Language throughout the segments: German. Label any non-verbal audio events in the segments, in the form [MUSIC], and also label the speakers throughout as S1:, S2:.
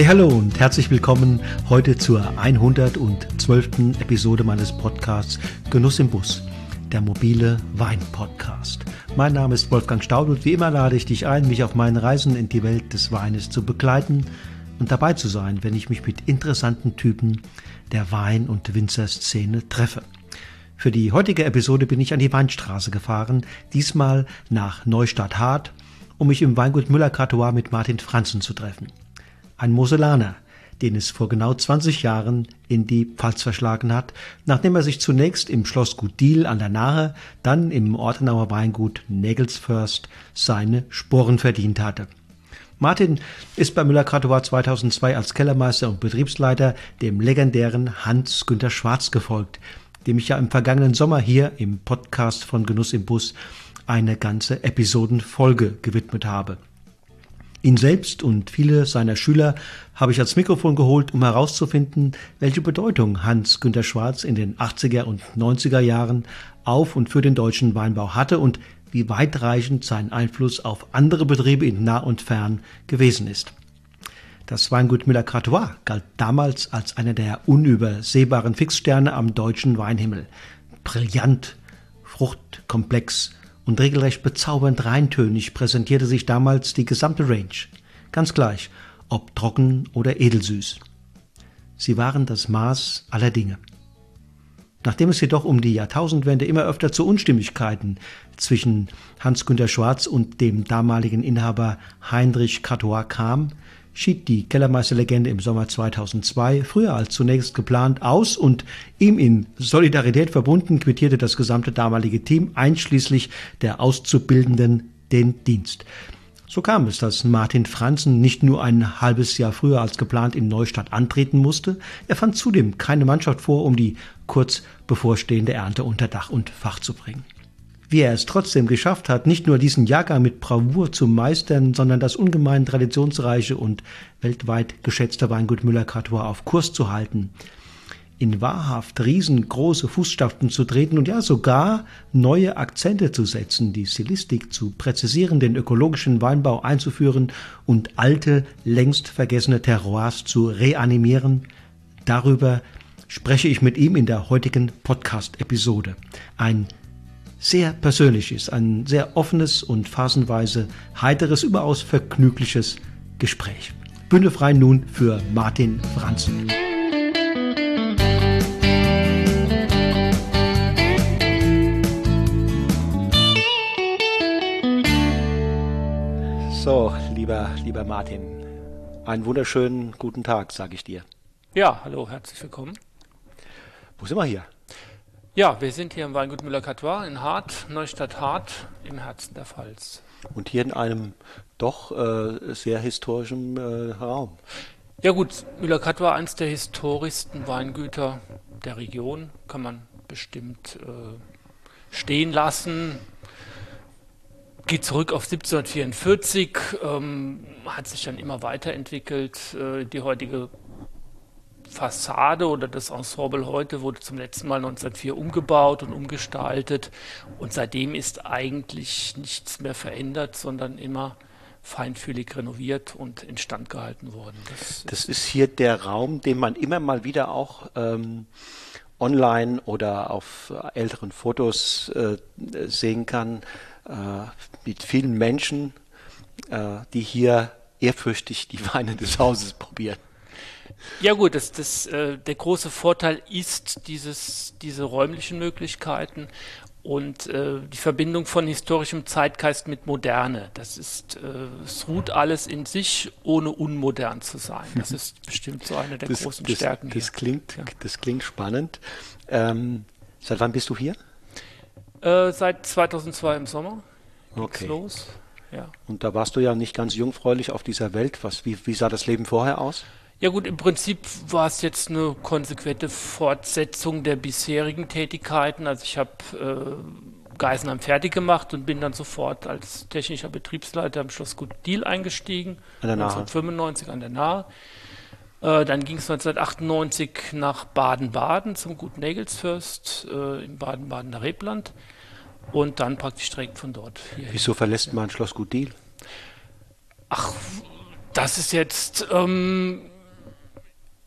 S1: Hey, hallo und herzlich willkommen heute zur 112. Episode meines Podcasts Genuss im Bus, der mobile Wein-Podcast. Mein Name ist Wolfgang Staud und wie immer lade ich dich ein, mich auf meinen Reisen in die Welt des Weines zu begleiten und dabei zu sein, wenn ich mich mit interessanten Typen der Wein- und Winzerszene treffe. Für die heutige Episode bin ich an die Weinstraße gefahren, diesmal nach Neustadt Hart, um mich im Weingut Müller-Cartois mit Martin Franzen zu treffen. Ein Moselaner, den es vor genau 20 Jahren in die Pfalz verschlagen hat, nachdem er sich zunächst im Schlossgut Diel an der Nahe, dann im Ortenauer Weingut Nägelsförst seine Sporen verdient hatte. Martin ist bei Müller-Cartois 2002 als Kellermeister und Betriebsleiter dem legendären Hans-Günter Schwarz gefolgt, dem ich ja im vergangenen Sommer hier im Podcast von Genuss im Bus eine ganze Episodenfolge gewidmet habe. Ihn selbst und viele seiner Schüler habe ich als Mikrofon geholt, um herauszufinden, welche Bedeutung Hans Günter Schwarz in den 80er und 90er Jahren auf und für den deutschen Weinbau hatte und wie weitreichend sein Einfluss auf andere Betriebe in nah und fern gewesen ist. Das Weingut Müller-Cratois galt damals als einer der unübersehbaren Fixsterne am deutschen Weinhimmel. Brillant, fruchtkomplex und regelrecht bezaubernd reintönig präsentierte sich damals die gesamte Range. Ganz gleich, ob trocken oder edelsüß. Sie waren das Maß aller Dinge. Nachdem es jedoch um die Jahrtausendwende immer öfter zu Unstimmigkeiten zwischen Hans-Günter Schwarz und dem damaligen Inhaber Heinrich Catois kam, schied die Kellermeisterlegende im Sommer 2002 früher als zunächst geplant aus und ihm in Solidarität verbunden quittierte das gesamte damalige Team einschließlich der Auszubildenden den Dienst. So kam es, dass Martin Franzen nicht nur ein halbes Jahr früher als geplant in Neustadt antreten musste, er fand zudem keine Mannschaft vor, um die kurz bevorstehende Ernte unter Dach und Fach zu bringen. Wie er es trotzdem geschafft hat, nicht nur diesen Jahrgang mit Bravour zu meistern, sondern das ungemein traditionsreiche und weltweit geschätzte Weingut Müller-Cartois auf Kurs zu halten, in wahrhaft riesengroße Fußstapfen zu treten und ja sogar neue Akzente zu setzen, die Stilistik zu präzisieren, den ökologischen Weinbau einzuführen und alte, längst vergessene Terroirs zu reanimieren. Darüber spreche ich mit ihm in der heutigen Podcast-Episode. Ein sehr persönliches, ein sehr offenes und phasenweise heiteres, überaus vergnügliches Gespräch. Bühne frei nun für Martin Franzen. So, lieber, lieber Martin, einen wunderschönen guten Tag, sage ich dir.
S2: Ja, hallo, herzlich willkommen.
S1: Wo sind wir hier?
S2: Ja, wir sind hier im Weingut Müller-Cartois in Hart, Neustadt Hart, im Herzen der Pfalz.
S1: Und hier in einem doch äh, sehr historischen äh, Raum.
S2: Ja gut, Müller-Cartois, eines der historischsten Weingüter der Region, kann man bestimmt äh, stehen lassen geht zurück auf 1744, ähm, hat sich dann immer weiterentwickelt. Äh, die heutige Fassade oder das Ensemble heute wurde zum letzten Mal 1904 umgebaut und umgestaltet und seitdem ist eigentlich nichts mehr verändert, sondern immer feinfühlig renoviert und instand gehalten worden.
S1: Das, das ist hier der Raum, den man immer mal wieder auch ähm, online oder auf älteren Fotos äh, sehen kann äh, mit vielen Menschen, äh, die hier ehrfürchtig die Weine des Hauses probieren.
S2: Ja gut, das, das, äh, der große Vorteil ist dieses, diese räumlichen Möglichkeiten und äh, die Verbindung von historischem Zeitgeist mit Moderne. Das ist, äh, es ruht alles in sich, ohne unmodern zu sein. Das [LAUGHS] ist bestimmt so eine der
S1: das,
S2: großen
S1: das,
S2: Stärken.
S1: Das klingt, ja. das klingt spannend. Ähm, seit wann bist du hier?
S2: Äh, seit 2002 im Sommer
S1: okay.
S2: los. Ja.
S1: Und da warst du ja nicht ganz jungfräulich auf dieser Welt. Was, wie, wie sah das Leben vorher aus?
S2: Ja gut, im Prinzip war es jetzt eine konsequente Fortsetzung der bisherigen Tätigkeiten. Also ich habe äh, Geisenheim fertig gemacht und bin dann sofort als technischer Betriebsleiter am Schloss Gut Deal eingestiegen.
S1: An der Nahe.
S2: 1995 an der Nahe. Äh, dann ging es 1998 nach Baden-Baden zum Gut Nägelsfürst äh, im Baden-Badener Rebland und dann praktisch direkt von dort
S1: hier. Wieso verlässt man Schloss Gut Deal?
S2: Ach, Das ist jetzt, ähm,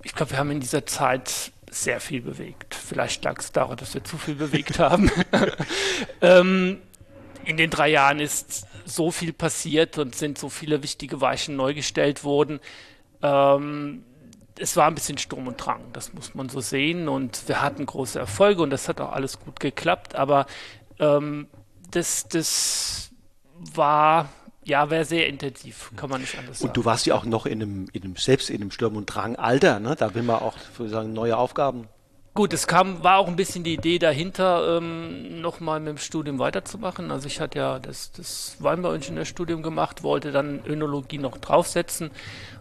S2: ich glaube, wir haben in dieser Zeit sehr viel bewegt. Vielleicht lag es daran, dass wir zu viel bewegt haben. [LAUGHS] ähm, in den drei Jahren ist so viel passiert und sind so viele wichtige Weichen neu gestellt worden. Ähm, es war ein bisschen Sturm und Drang, das muss man so sehen. Und wir hatten große Erfolge und das hat auch alles gut geklappt. Aber ähm, das, das war ja, wäre sehr intensiv, kann man nicht anders
S1: sagen. Und du warst ja auch noch in einem, in einem selbst in einem Sturm- und Drang-Alter, ne? Da will man auch sagen, neue Aufgaben.
S2: Gut, es kam, war auch ein bisschen die Idee dahinter, ähm, nochmal mit dem Studium weiterzumachen. Also ich hatte ja das, das Weinbauingenieurstudium gemacht, wollte dann Önologie noch draufsetzen,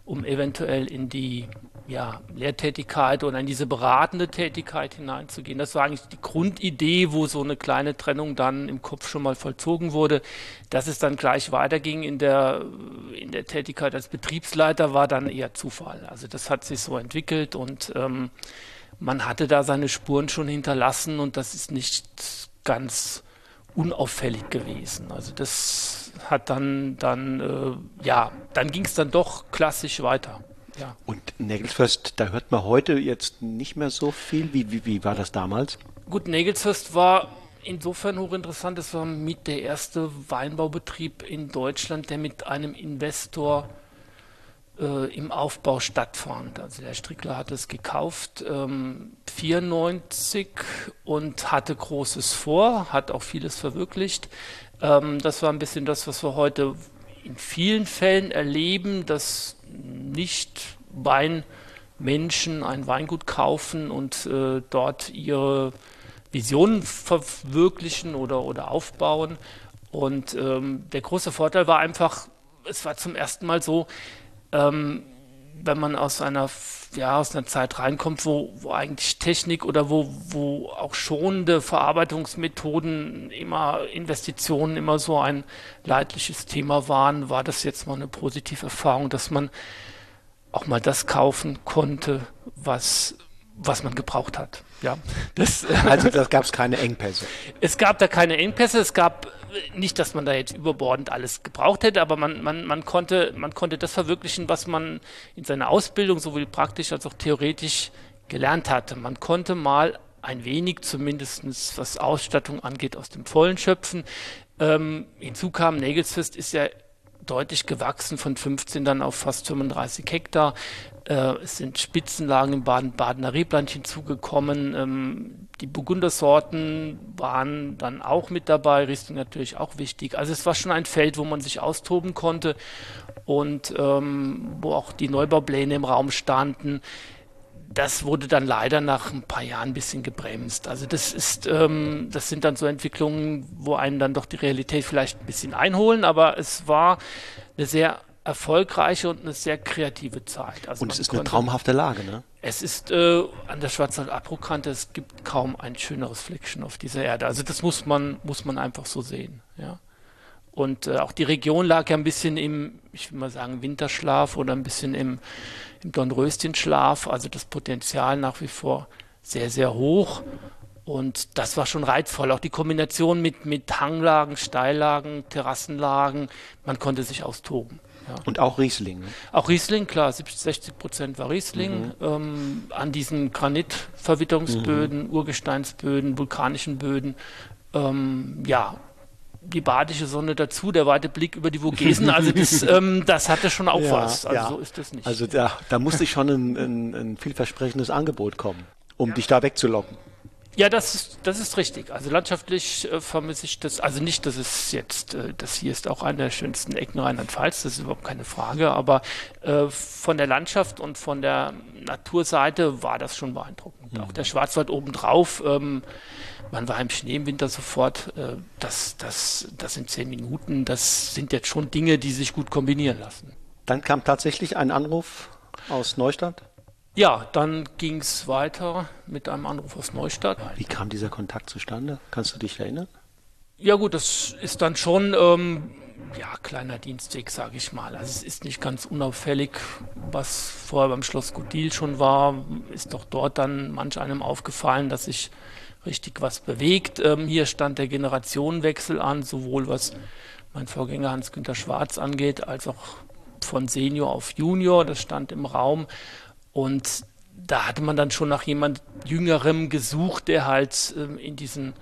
S2: um eventuell in die ja, Lehrtätigkeit oder in diese beratende Tätigkeit hineinzugehen. Das war eigentlich die Grundidee, wo so eine kleine Trennung dann im Kopf schon mal vollzogen wurde. Dass es dann gleich weiterging in der, in der Tätigkeit als Betriebsleiter war dann eher Zufall. Also das hat sich so entwickelt und ähm, man hatte da seine Spuren schon hinterlassen und das ist nicht ganz unauffällig gewesen. Also das hat dann, dann äh, ja, dann ging es dann doch klassisch weiter. Ja.
S1: Und Nägelsfest, da hört man heute jetzt nicht mehr so viel. Wie, wie, wie war das damals?
S2: Gut, Nägelsfest war insofern hochinteressant. Es war mit der erste Weinbaubetrieb in Deutschland, der mit einem Investor äh, im Aufbau stattfand. Also der Strickler hat es gekauft ähm, 94 und hatte Großes vor, hat auch vieles verwirklicht. Ähm, das war ein bisschen das, was wir heute in vielen Fällen erleben, dass nicht Weinmenschen ein Weingut kaufen und äh, dort ihre Visionen verwirklichen oder, oder aufbauen. Und ähm, der große Vorteil war einfach, es war zum ersten Mal so, ähm, wenn man aus einer, ja, aus einer Zeit reinkommt, wo, wo eigentlich Technik oder wo, wo auch schonende Verarbeitungsmethoden immer Investitionen immer so ein leidliches Thema waren, war das jetzt mal eine positive Erfahrung, dass man auch mal das kaufen konnte, was, was man gebraucht hat. Ja,
S1: das, also da gab es keine Engpässe.
S2: Es gab da keine Engpässe. Es gab nicht, dass man da jetzt überbordend alles gebraucht hätte, aber man, man, man, konnte, man konnte das verwirklichen, was man in seiner Ausbildung sowohl praktisch als auch theoretisch gelernt hatte. Man konnte mal ein wenig zumindest, was Ausstattung angeht, aus dem Vollen schöpfen. Ähm, hinzu kam, Nägelsfest ist ja deutlich gewachsen von 15 dann auf fast 35 Hektar. Äh, es sind Spitzenlagen im Baden Badener Rebland hinzugekommen. Ähm, die Burgundersorten waren dann auch mit dabei, Riesling natürlich auch wichtig. Also es war schon ein Feld, wo man sich austoben konnte und ähm, wo auch die Neubaupläne im Raum standen. Das wurde dann leider nach ein paar Jahren ein bisschen gebremst. Also das ist, ähm, das sind dann so Entwicklungen, wo einen dann doch die Realität vielleicht ein bisschen einholen, aber es war eine sehr erfolgreiche und eine sehr kreative Zeit.
S1: Also und es ist eine traumhafte Lage, ne?
S2: Es ist äh, an der Schwarzwald-Abbruchkante, es gibt kaum ein schöneres Fleckchen auf dieser Erde. Also das muss man, muss man einfach so sehen, ja. Und äh, auch die Region lag ja ein bisschen im, ich will mal sagen, Winterschlaf oder ein bisschen im, im Dornröschenschlaf. Also das Potenzial nach wie vor sehr, sehr hoch. Und das war schon reizvoll. Auch die Kombination mit, mit Hanglagen, Steillagen, Terrassenlagen. Man konnte sich austoben.
S1: Ja. Und auch Riesling. Ne?
S2: Auch Riesling, klar, 70, 60 Prozent war Riesling. Mhm. Ähm, an diesen Granitverwitterungsböden, mhm. Urgesteinsböden, vulkanischen Böden. Ähm, ja, die badische Sonne dazu, der weite Blick über die Vogesen, also [LAUGHS] das, ähm, das hatte schon auch ja, was. Also
S1: ja. so ist das nicht. Also da, da musste schon ein, ein, ein vielversprechendes Angebot kommen, um dich da wegzulocken.
S2: Ja, das ist, das ist richtig. Also landschaftlich äh, vermisse ich das, also nicht, dass es jetzt, äh, das hier ist auch eine der schönsten Ecken Rheinland-Pfalz, das ist überhaupt keine Frage, aber äh, von der Landschaft und von der Naturseite war das schon beeindruckend. Mhm. Auch der Schwarzwald obendrauf, ähm, man war im Schnee im Winter sofort, äh, das, das, das sind zehn Minuten, das sind jetzt schon Dinge, die sich gut kombinieren lassen.
S1: Dann kam tatsächlich ein Anruf aus Neustadt?
S2: Ja, dann ging es weiter mit einem Anruf aus Neustadt.
S1: Wie kam dieser Kontakt zustande? Kannst du dich erinnern?
S2: Ja gut, das ist dann schon ähm, ja kleiner Dienstweg, sage ich mal. Also es ist nicht ganz unauffällig, was vorher beim Schloss Gudil schon war, ist doch dort dann manch einem aufgefallen, dass sich richtig was bewegt. Ähm, hier stand der Generationenwechsel an, sowohl was mein Vorgänger Hans-Günter Schwarz angeht, als auch von Senior auf Junior, das stand im Raum. Und da hatte man dann schon nach jemand Jüngerem gesucht, der halt ähm, in diesen,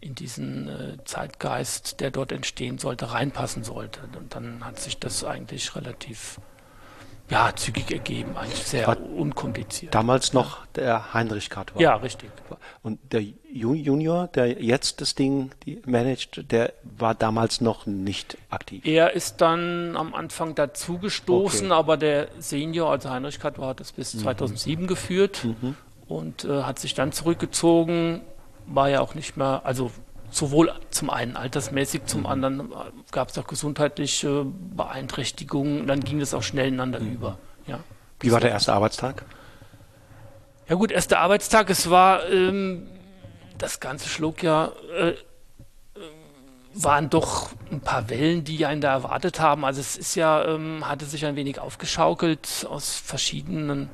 S2: in diesen äh, Zeitgeist, der dort entstehen sollte, reinpassen sollte. Und dann hat sich das eigentlich relativ ja, zügig ergeben, eigentlich sehr War unkompliziert.
S1: Damals noch der Heinrich Kart
S2: war. Ja, richtig.
S1: Und der Junior, der jetzt das Ding managt, der war damals noch nicht aktiv.
S2: Er ist dann am Anfang dazugestoßen, okay. aber der Senior, also Heinrich Kart, war das bis mhm. 2007 geführt mhm. und äh, hat sich dann zurückgezogen, war ja auch nicht mehr, also sowohl zum einen altersmäßig, zum mhm. anderen äh, gab es auch gesundheitliche Beeinträchtigungen. Dann ging es auch schnell ineinander mhm. über. Ja.
S1: Wie war der erste Arbeitstag?
S2: Ja gut, erster Arbeitstag. Es war ähm, das ganze schlug ja. Äh, äh, waren doch ein paar Wellen, die einen da erwartet haben. Also es ist ja, ähm, hatte sich ein wenig aufgeschaukelt aus verschiedenen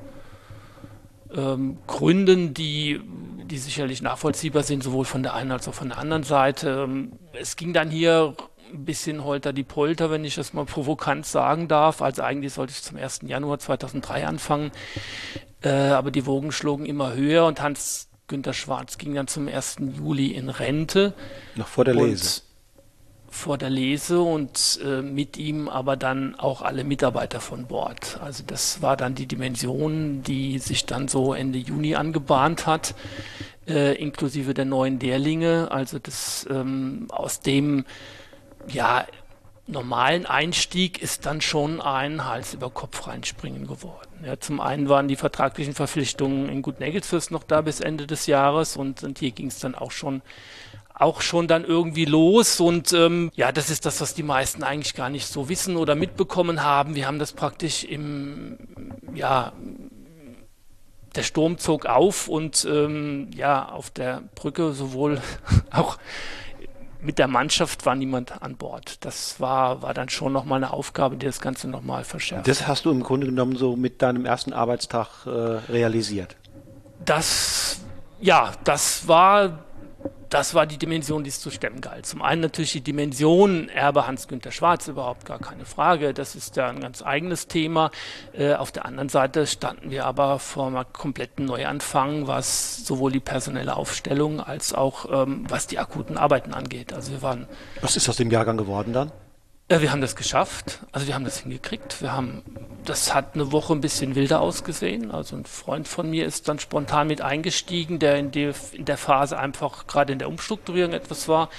S2: ähm, Gründen, die, die sicherlich nachvollziehbar sind, sowohl von der einen als auch von der anderen Seite. Ähm, es ging dann hier ein bisschen holter die Polter, wenn ich das mal provokant sagen darf. Also eigentlich sollte ich zum 1. Januar 2003 anfangen, äh, aber die Wogen schlugen immer höher und Hans Günter Schwarz ging dann zum 1. Juli in Rente.
S1: Noch vor der Lese
S2: vor der Lese und äh, mit ihm aber dann auch alle Mitarbeiter von Bord. Also das war dann die Dimension, die sich dann so Ende Juni angebahnt hat, äh, inklusive der neuen Lehrlinge. Also das ähm, aus dem ja normalen Einstieg ist dann schon ein Hals über Kopf reinspringen geworden. Ja, zum einen waren die vertraglichen Verpflichtungen in Gut Nägelsfürst noch da bis Ende des Jahres und, und hier ging es dann auch schon auch schon dann irgendwie los. Und ähm, ja, das ist das, was die meisten eigentlich gar nicht so wissen oder mitbekommen haben. Wir haben das praktisch im, ja, der Sturm zog auf und ähm, ja, auf der Brücke sowohl [LAUGHS] auch mit der Mannschaft war niemand an Bord. Das war, war dann schon nochmal eine Aufgabe, die das Ganze nochmal verschärft.
S1: Das hast du im Grunde genommen so mit deinem ersten Arbeitstag äh, realisiert.
S2: Das, ja, das war das war die Dimension, die es zu stemmen galt. Zum einen natürlich die Dimension Erbe Hans-Günter Schwarz, überhaupt gar keine Frage. Das ist ja ein ganz eigenes Thema. Äh, auf der anderen Seite standen wir aber vor einem kompletten Neuanfang, was sowohl die personelle Aufstellung als auch ähm, was die akuten Arbeiten angeht. Also wir waren.
S1: Was ist aus dem Jahrgang geworden dann?
S2: Ja, wir haben das geschafft. Also wir haben das hingekriegt. Wir haben, das hat eine Woche ein bisschen wilder ausgesehen. Also ein Freund von mir ist dann spontan mit eingestiegen, der in, die, in der Phase einfach gerade in der Umstrukturierung etwas war.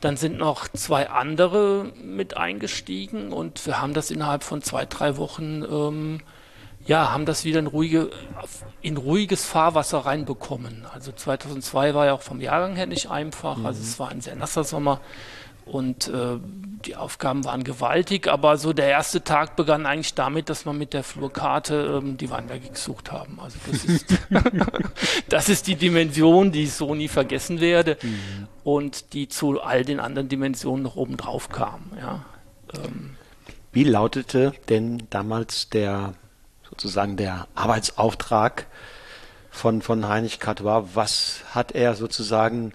S2: Dann sind noch zwei andere mit eingestiegen und wir haben das innerhalb von zwei, drei Wochen, ähm, ja, haben das wieder in, ruhige, in ruhiges Fahrwasser reinbekommen. Also 2002 war ja auch vom Jahrgang her nicht einfach. Also mhm. es war ein sehr nasser Sommer. Und äh, die Aufgaben waren gewaltig, aber so der erste Tag begann eigentlich damit, dass wir mit der Flurkarte ähm, die Weinberge gesucht haben. Also das ist, [LAUGHS] das ist die Dimension, die ich so nie vergessen werde mhm. und die zu all den anderen Dimensionen noch oben drauf kam. Ja.
S1: Ähm. Wie lautete denn damals der sozusagen der Arbeitsauftrag von, von Heinrich Catois? Was hat er sozusagen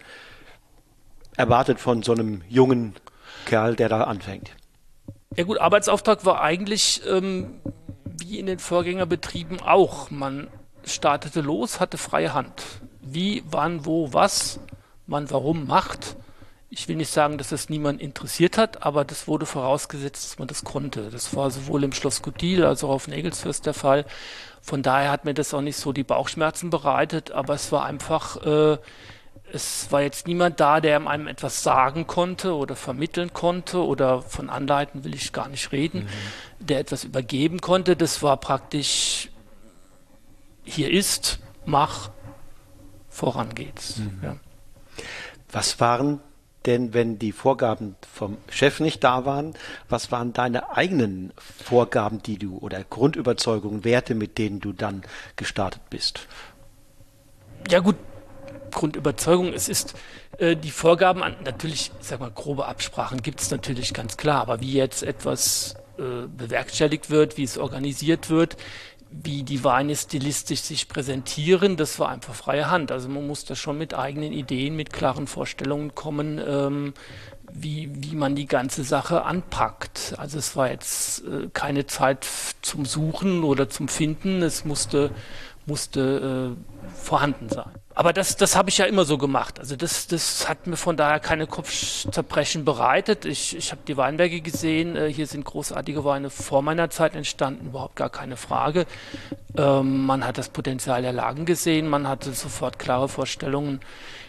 S1: erwartet von so einem jungen Kerl, der da anfängt?
S2: Ja gut, Arbeitsauftrag war eigentlich ähm, wie in den Vorgängerbetrieben auch. Man startete los, hatte freie Hand. Wie, wann, wo, was man warum macht. Ich will nicht sagen, dass das niemand interessiert hat, aber das wurde vorausgesetzt, dass man das konnte. Das war sowohl im Schloss Gutil als auch auf Nägelsfürst der Fall. Von daher hat mir das auch nicht so die Bauchschmerzen bereitet, aber es war einfach äh, es war jetzt niemand da, der einem etwas sagen konnte oder vermitteln konnte oder von Anleiten will ich gar nicht reden, mhm. der etwas übergeben konnte. Das war praktisch, hier ist, mach, voran geht's. Mhm. Ja.
S1: Was waren denn, wenn die Vorgaben vom Chef nicht da waren, was waren deine eigenen Vorgaben, die du oder Grundüberzeugungen, Werte, mit denen du dann gestartet bist?
S2: Ja gut, Grundüberzeugung. Es ist äh, die Vorgaben an, natürlich, ich sag mal, grobe Absprachen gibt es natürlich ganz klar, aber wie jetzt etwas äh, bewerkstelligt wird, wie es organisiert wird, wie die Weine stilistisch sich präsentieren, das war einfach freie Hand. Also man muss da schon mit eigenen Ideen, mit klaren Vorstellungen kommen, ähm, wie, wie man die ganze Sache anpackt. Also es war jetzt äh, keine Zeit zum Suchen oder zum Finden, es musste, musste äh, vorhanden sein. Aber das, das habe ich ja immer so gemacht. Also das, das hat mir von daher keine Kopfzerbrechen bereitet. Ich, ich habe die Weinberge gesehen. Äh, hier sind großartige Weine vor meiner Zeit entstanden, überhaupt gar keine Frage. Ähm, man hat das Potenzial der Lagen gesehen. Man hatte sofort klare Vorstellungen,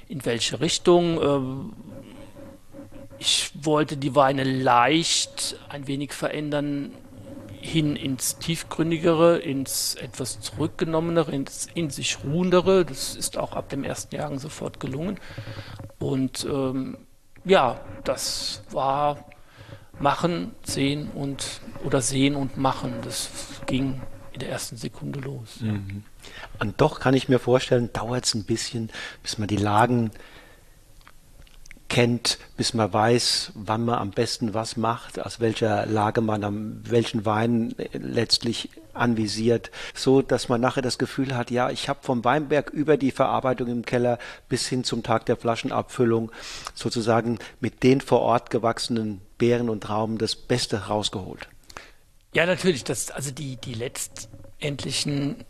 S2: in welche Richtung. Ähm, ich wollte die Weine leicht ein wenig verändern hin ins tiefgründigere, ins etwas zurückgenommenere, ins in sich ruhendere. Das ist auch ab dem ersten Jahren sofort gelungen. Und ähm, ja, das war machen, sehen und oder sehen und machen. Das ging in der ersten Sekunde los.
S1: Mhm. Und doch kann ich mir vorstellen, dauert es ein bisschen, bis man die Lagen kennt, bis man weiß, wann man am besten was macht, aus welcher Lage man am welchen Wein letztlich anvisiert, so dass man nachher das Gefühl hat, ja, ich habe vom Weinberg über die Verarbeitung im Keller bis hin zum Tag der Flaschenabfüllung sozusagen mit den vor Ort gewachsenen Beeren und Trauben das Beste rausgeholt.
S2: Ja, natürlich. Das, also die, die letztendlichen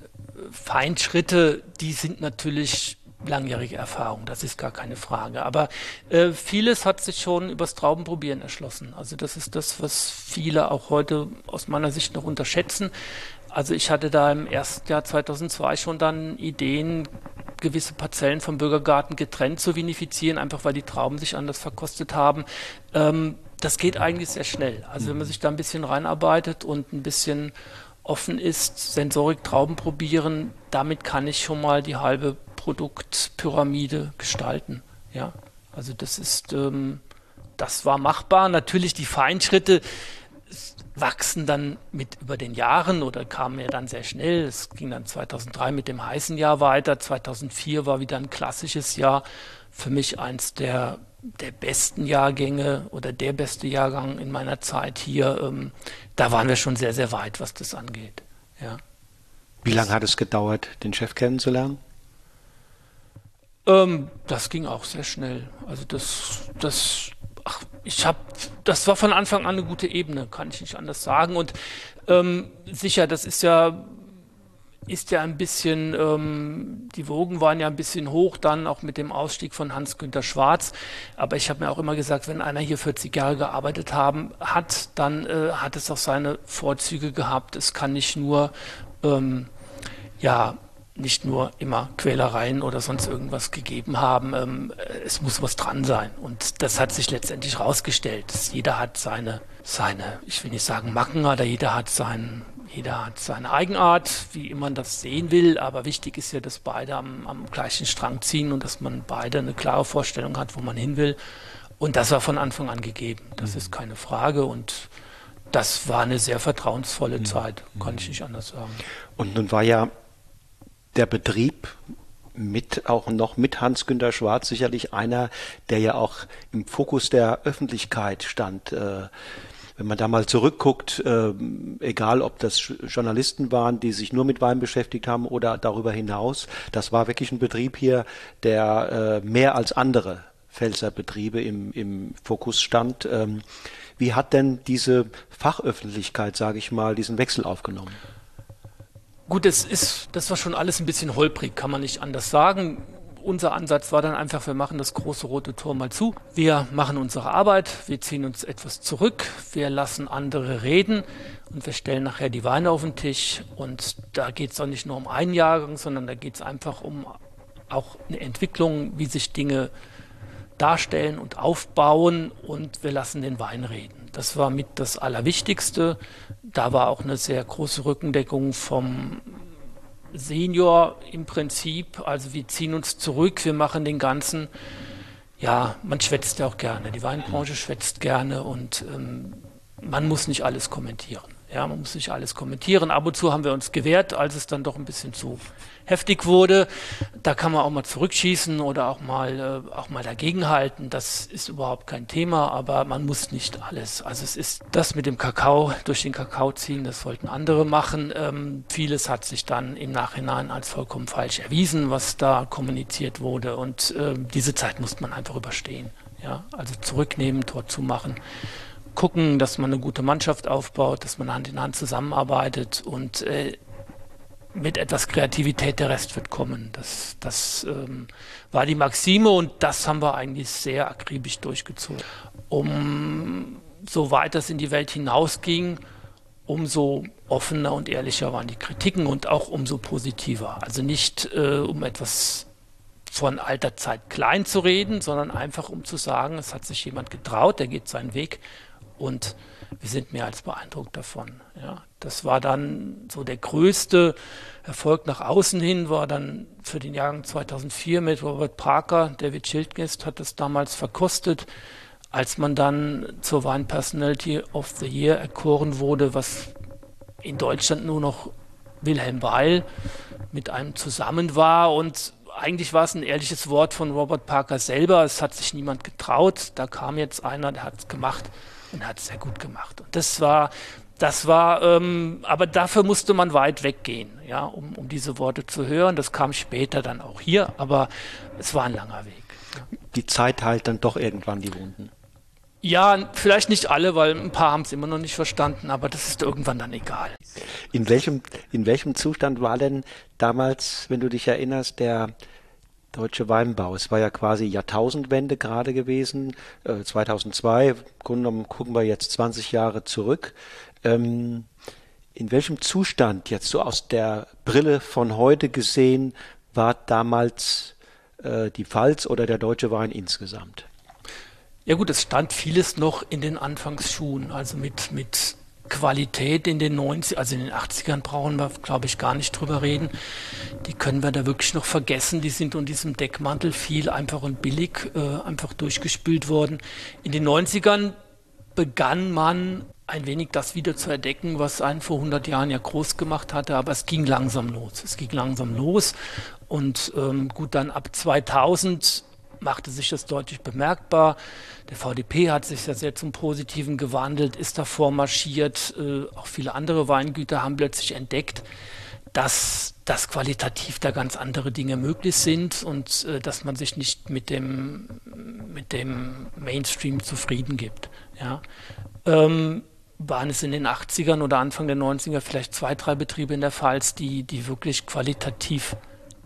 S2: Feinschritte, die sind natürlich langjährige Erfahrung, das ist gar keine Frage. Aber äh, vieles hat sich schon übers Traubenprobieren erschlossen. Also das ist das, was viele auch heute aus meiner Sicht noch unterschätzen. Also ich hatte da im ersten Jahr 2002 schon dann Ideen, gewisse Parzellen vom Bürgergarten getrennt zu vinifizieren, einfach weil die Trauben sich anders verkostet haben. Ähm, das geht eigentlich sehr schnell. Also wenn man sich da ein bisschen reinarbeitet und ein bisschen offen ist, Sensorik Trauben probieren, damit kann ich schon mal die halbe Produktpyramide gestalten. Ja, also das ist, ähm, das war machbar. Natürlich die Feinschritte wachsen dann mit über den Jahren oder kamen ja dann sehr schnell. Es ging dann 2003 mit dem heißen Jahr weiter. 2004 war wieder ein klassisches Jahr. Für mich eins der, der besten Jahrgänge oder der beste Jahrgang in meiner Zeit hier. Ähm, da waren wir schon sehr, sehr weit, was das angeht. Ja.
S1: Wie lange hat es gedauert, den Chef kennenzulernen?
S2: Ähm, das ging auch sehr schnell. Also das, das, ach, ich habe, das war von Anfang an eine gute Ebene, kann ich nicht anders sagen. Und ähm, sicher, das ist ja, ist ja ein bisschen, ähm, die Wogen waren ja ein bisschen hoch dann auch mit dem Ausstieg von Hans-Günter Schwarz. Aber ich habe mir auch immer gesagt, wenn einer hier 40 Jahre gearbeitet haben, hat, dann äh, hat es auch seine Vorzüge gehabt. Es kann nicht nur ähm, ja, nicht nur immer Quälereien oder sonst irgendwas gegeben haben. Ähm, es muss was dran sein. Und das hat sich letztendlich herausgestellt. Jeder hat seine, seine, ich will nicht sagen Macken, oder jeder hat sein, jeder hat seine Eigenart, wie man das sehen will. Aber wichtig ist ja, dass beide am, am gleichen Strang ziehen und dass man beide eine klare Vorstellung hat, wo man hin will. Und das war von Anfang an gegeben. Das mhm. ist keine Frage. Und das war eine sehr vertrauensvolle mhm. Zeit, kann ich nicht anders sagen.
S1: Und nun war ja der Betrieb mit auch noch mit Hans-Günter Schwarz sicherlich einer, der ja auch im Fokus der Öffentlichkeit stand. Äh, wenn man da mal zurückguckt, äh, egal ob das Journalisten waren, die sich nur mit Wein beschäftigt haben oder darüber hinaus, das war wirklich ein Betrieb hier, der äh, mehr als andere Pfälzer Betriebe im, im Fokus stand. Ähm, wie hat denn diese Fachöffentlichkeit, sage ich mal, diesen Wechsel aufgenommen?
S2: Gut, das ist, das war schon alles ein bisschen holprig, kann man nicht anders sagen. Unser Ansatz war dann einfach, wir machen das große rote Tor mal zu. Wir machen unsere Arbeit, wir ziehen uns etwas zurück, wir lassen andere reden und wir stellen nachher die Weine auf den Tisch. Und da geht es auch nicht nur um einen Jahrgang, sondern da geht es einfach um auch eine Entwicklung, wie sich Dinge darstellen und aufbauen und wir lassen den Wein reden. Das war mit das Allerwichtigste. Da war auch eine sehr große Rückendeckung vom Senior im Prinzip. Also wir ziehen uns zurück, wir machen den ganzen, ja, man schwätzt ja auch gerne. Die Weinbranche schwätzt gerne und ähm, man muss nicht alles kommentieren. Ja, man muss nicht alles kommentieren. Ab und zu haben wir uns gewehrt, als es dann doch ein bisschen zu heftig wurde. Da kann man auch mal zurückschießen oder auch mal, äh, auch mal dagegenhalten. Das ist überhaupt kein Thema, aber man muss nicht alles. Also es ist das mit dem Kakao, durch den Kakao ziehen, das wollten andere machen. Ähm, vieles hat sich dann im Nachhinein als vollkommen falsch erwiesen, was da kommuniziert wurde. Und äh, diese Zeit muss man einfach überstehen. Ja, also zurücknehmen, Tor zumachen, gucken, dass man eine gute Mannschaft aufbaut, dass man Hand in Hand zusammenarbeitet und äh, mit etwas Kreativität der Rest wird kommen. Das, das ähm, war die Maxime und das haben wir eigentlich sehr akribisch durchgezogen. Um so weit es in die Welt hinausging, umso offener und ehrlicher waren die Kritiken und auch umso positiver. Also nicht äh, um etwas von alter Zeit klein zu reden, sondern einfach um zu sagen, es hat sich jemand getraut, der geht seinen Weg und wir sind mehr als beeindruckt davon. Ja, das war dann so der größte Erfolg nach außen hin, war dann für den Jahrgang 2004 mit Robert Parker. David Schildgest hat das damals verkostet. Als man dann zur Wine Personality of the Year erkoren wurde, was in Deutschland nur noch Wilhelm Weil mit einem zusammen war und eigentlich war es ein ehrliches Wort von Robert Parker selber. Es hat sich niemand getraut. Da kam jetzt einer, der hat es gemacht und hat es sehr gut gemacht. Und das war, das war, ähm, aber dafür musste man weit weggehen, ja, um, um diese Worte zu hören. Das kam später dann auch hier, aber es war ein langer Weg.
S1: Die Zeit heilt dann doch irgendwann die Wunden.
S2: Ja, vielleicht nicht alle, weil ein paar haben es immer noch nicht verstanden, aber das ist irgendwann dann egal.
S1: In welchem, in welchem Zustand war denn damals, wenn du dich erinnerst, der deutsche Weinbau? Es war ja quasi Jahrtausendwende gerade gewesen, äh, 2002. Im Grunde gucken wir jetzt 20 Jahre zurück. Ähm, in welchem Zustand jetzt so aus der Brille von heute gesehen war damals äh, die Pfalz oder der deutsche Wein insgesamt?
S2: Ja gut, es stand vieles noch in den Anfangsschuhen, also mit, mit Qualität in den 90 also in den 80ern brauchen wir, glaube ich, gar nicht drüber reden. Die können wir da wirklich noch vergessen. Die sind unter diesem Deckmantel viel einfach und billig äh, einfach durchgespült worden. In den 90ern begann man ein wenig das wieder zu erdecken, was einen vor 100 Jahren ja groß gemacht hatte, aber es ging langsam los. Es ging langsam los und ähm, gut, dann ab 2000 machte sich das deutlich bemerkbar. Der VDP hat sich ja sehr zum Positiven gewandelt, ist davor marschiert. Äh, auch viele andere Weingüter haben plötzlich entdeckt, dass, dass qualitativ da ganz andere Dinge möglich sind und äh, dass man sich nicht mit dem, mit dem Mainstream zufrieden gibt. Ja. Ähm, waren es in den 80ern oder Anfang der 90er vielleicht zwei, drei Betriebe in der Pfalz, die, die wirklich qualitativ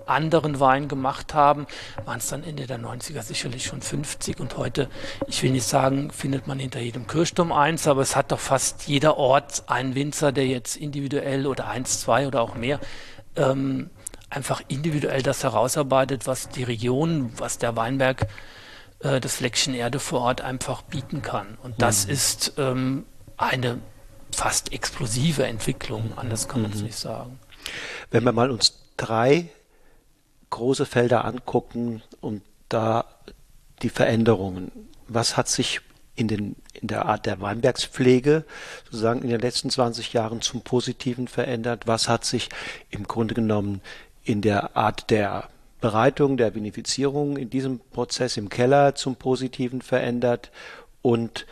S2: anderen Wein gemacht haben, waren es dann Ende der 90er sicherlich schon 50 und heute, ich will nicht sagen, findet man hinter jedem Kirchturm eins, aber es hat doch fast jeder Ort einen Winzer, der jetzt individuell oder eins, zwei oder auch mehr ähm, einfach individuell das herausarbeitet, was die Region, was der Weinberg, äh, das Fleckchen Erde vor Ort einfach bieten kann. Und das mhm. ist ähm, eine fast explosive Entwicklung, anders kann man es mhm. nicht sagen.
S1: Wenn wir mal uns drei große Felder angucken und da die Veränderungen. Was hat sich in, den, in der Art der Weinbergspflege sozusagen in den letzten 20 Jahren zum Positiven verändert? Was hat sich im Grunde genommen in der Art der Bereitung, der Vinifizierung in diesem Prozess im Keller zum Positiven verändert? Und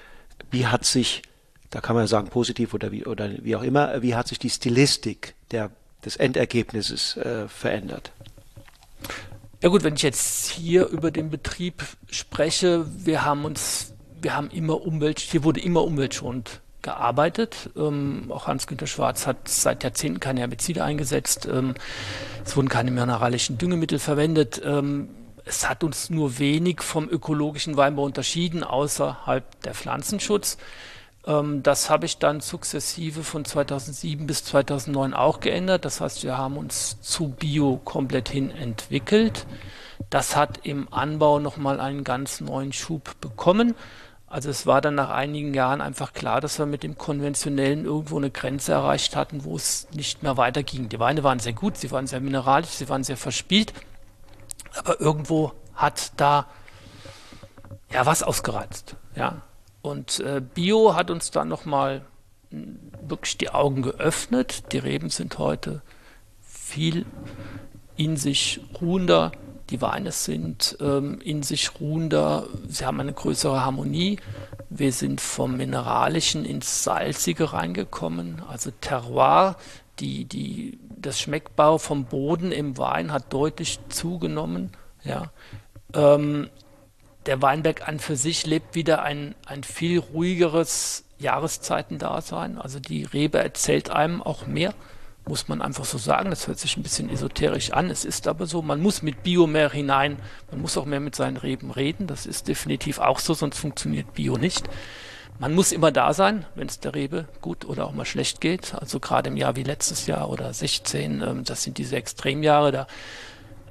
S1: wie hat sich, da kann man ja sagen positiv oder wie, oder wie auch immer, wie hat sich die Stilistik der, des Endergebnisses äh, verändert?
S2: Ja gut, wenn ich jetzt hier über den Betrieb spreche, wir haben uns, wir haben immer Umwelt, hier wurde immer umweltschonend gearbeitet. Ähm, auch Hans-Günter Schwarz hat seit Jahrzehnten keine Herbizide eingesetzt. Ähm, es wurden keine mineralischen Düngemittel verwendet. Ähm, es hat uns nur wenig vom ökologischen Weinbau unterschieden, außerhalb der Pflanzenschutz. Ähm, das habe ich dann sukzessive von 2007 bis 2009 auch geändert. Das heißt, wir haben uns zu Bio komplett hin entwickelt. Das hat im Anbau nochmal einen ganz neuen Schub bekommen. Also es war dann nach einigen Jahren einfach klar, dass wir mit dem konventionellen irgendwo eine Grenze erreicht hatten, wo es nicht mehr weiterging. Die Weine waren sehr gut, sie waren sehr mineralisch, sie waren sehr verspielt, aber irgendwo hat da ja was ausgereizt. Ja, und äh, Bio hat uns dann nochmal hm, wirklich die Augen geöffnet. Die Reben sind heute viel in sich ruhender. Die Weine sind ähm, in sich ruhender. Sie haben eine größere Harmonie. Wir sind vom Mineralischen ins Salzige reingekommen. Also Terroir, die, die, das Schmeckbau vom Boden im Wein hat deutlich zugenommen. Ja. Ähm, der Weinberg an für sich lebt wieder ein, ein viel ruhigeres Jahreszeitendasein. Also die Rebe erzählt einem auch mehr, muss man einfach so sagen. Das hört sich ein bisschen esoterisch an. Es ist aber so, man muss mit Bio mehr hinein, man muss auch mehr mit seinen Reben reden. Das ist definitiv auch so, sonst funktioniert Bio nicht. Man muss immer da sein, wenn es der Rebe gut oder auch mal schlecht geht. Also gerade im Jahr wie letztes Jahr oder 16, ähm, das sind diese Extremjahre, da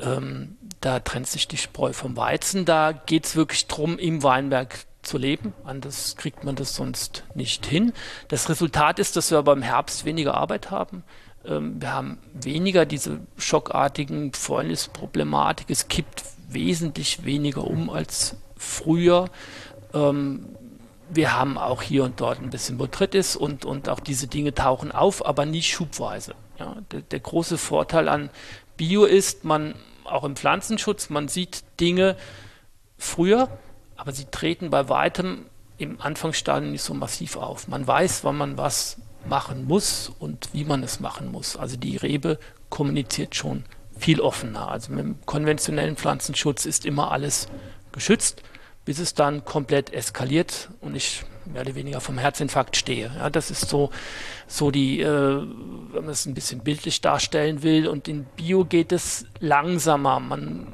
S2: ähm, da trennt sich die Spreu vom Weizen. Da geht es wirklich darum, im Weinberg zu leben. Anders kriegt man das sonst nicht hin. Das Resultat ist, dass wir aber im Herbst weniger Arbeit haben. Ähm, wir haben weniger diese schockartigen Fäulnisproblematik. Es kippt wesentlich weniger um als früher. Ähm, wir haben auch hier und dort ein bisschen Botrytis und, und auch diese Dinge tauchen auf, aber nicht schubweise. Ja, der, der große Vorteil an Bio ist, man auch im Pflanzenschutz, man sieht Dinge früher, aber sie treten bei weitem im Anfangsstadium nicht so massiv auf. Man weiß, wann man was machen muss und wie man es machen muss. Also die Rebe kommuniziert schon viel offener. Also mit dem konventionellen Pflanzenschutz ist immer alles geschützt, bis es dann komplett eskaliert und ich mehr oder weniger vom Herzinfarkt stehe. Ja, das ist so, so die, äh, wenn man es ein bisschen bildlich darstellen will. Und in Bio geht es langsamer. Man,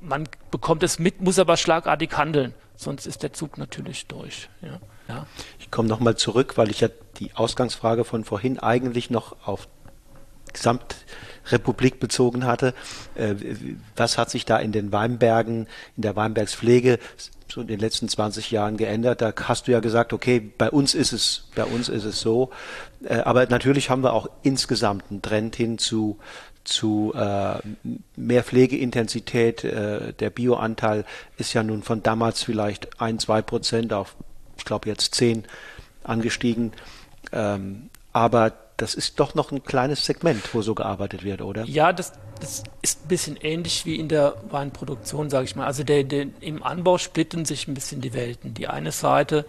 S2: man bekommt es mit, muss aber schlagartig handeln. Sonst ist der Zug natürlich durch. Ja,
S1: ja. Ich komme nochmal zurück, weil ich ja die Ausgangsfrage von vorhin eigentlich noch auf Gesamtrepublik bezogen hatte. Äh, was hat sich da in den Weinbergen, in der Weinbergspflege so in den letzten 20 Jahren geändert. Da hast du ja gesagt, okay, bei uns ist es, bei uns ist es so. Äh, aber natürlich haben wir auch insgesamt einen Trend hin zu zu äh, mehr Pflegeintensität. Äh, der Bioanteil ist ja nun von damals vielleicht ein, zwei Prozent auf, ich glaube jetzt zehn angestiegen. Ähm, aber das ist doch noch ein kleines Segment, wo so gearbeitet wird, oder?
S2: Ja, das, das ist ein bisschen ähnlich wie in der Weinproduktion, sage ich mal. Also der, der, im Anbau splitten sich ein bisschen die Welten. Die eine Seite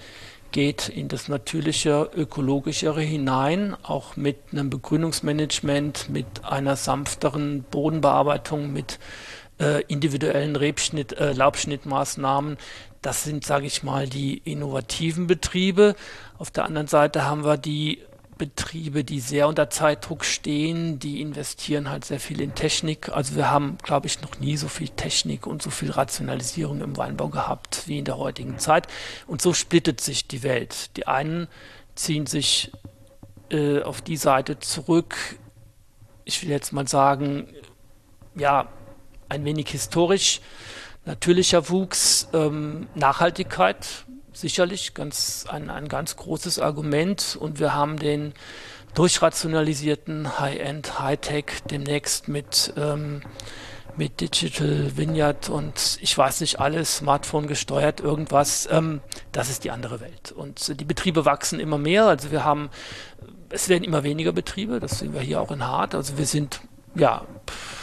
S2: geht in das natürliche, ökologischere hinein, auch mit einem Begrünungsmanagement, mit einer sanfteren Bodenbearbeitung, mit äh, individuellen Rebschnitt, äh, Laubschnittmaßnahmen. Das sind, sage ich mal, die innovativen Betriebe. Auf der anderen Seite haben wir die Betriebe, die sehr unter Zeitdruck stehen, die investieren halt sehr viel in Technik. Also wir haben, glaube ich, noch nie so viel Technik und so viel Rationalisierung im Weinbau gehabt wie in der heutigen Zeit. Und so splittet sich die Welt. Die einen ziehen sich äh, auf die Seite zurück. Ich will jetzt mal sagen, ja, ein wenig historisch, natürlicher Wuchs, ähm, Nachhaltigkeit, sicherlich ganz, ein, ein ganz großes Argument und wir haben den durchrationalisierten High-End, High-Tech demnächst mit, ähm, mit Digital Vineyard und ich weiß nicht alles, Smartphone gesteuert, irgendwas. Ähm, das ist die andere Welt. Und die Betriebe wachsen immer mehr. Also wir haben, es werden immer weniger Betriebe, das sehen wir hier auch in Hart. Also wir sind, ja, pff,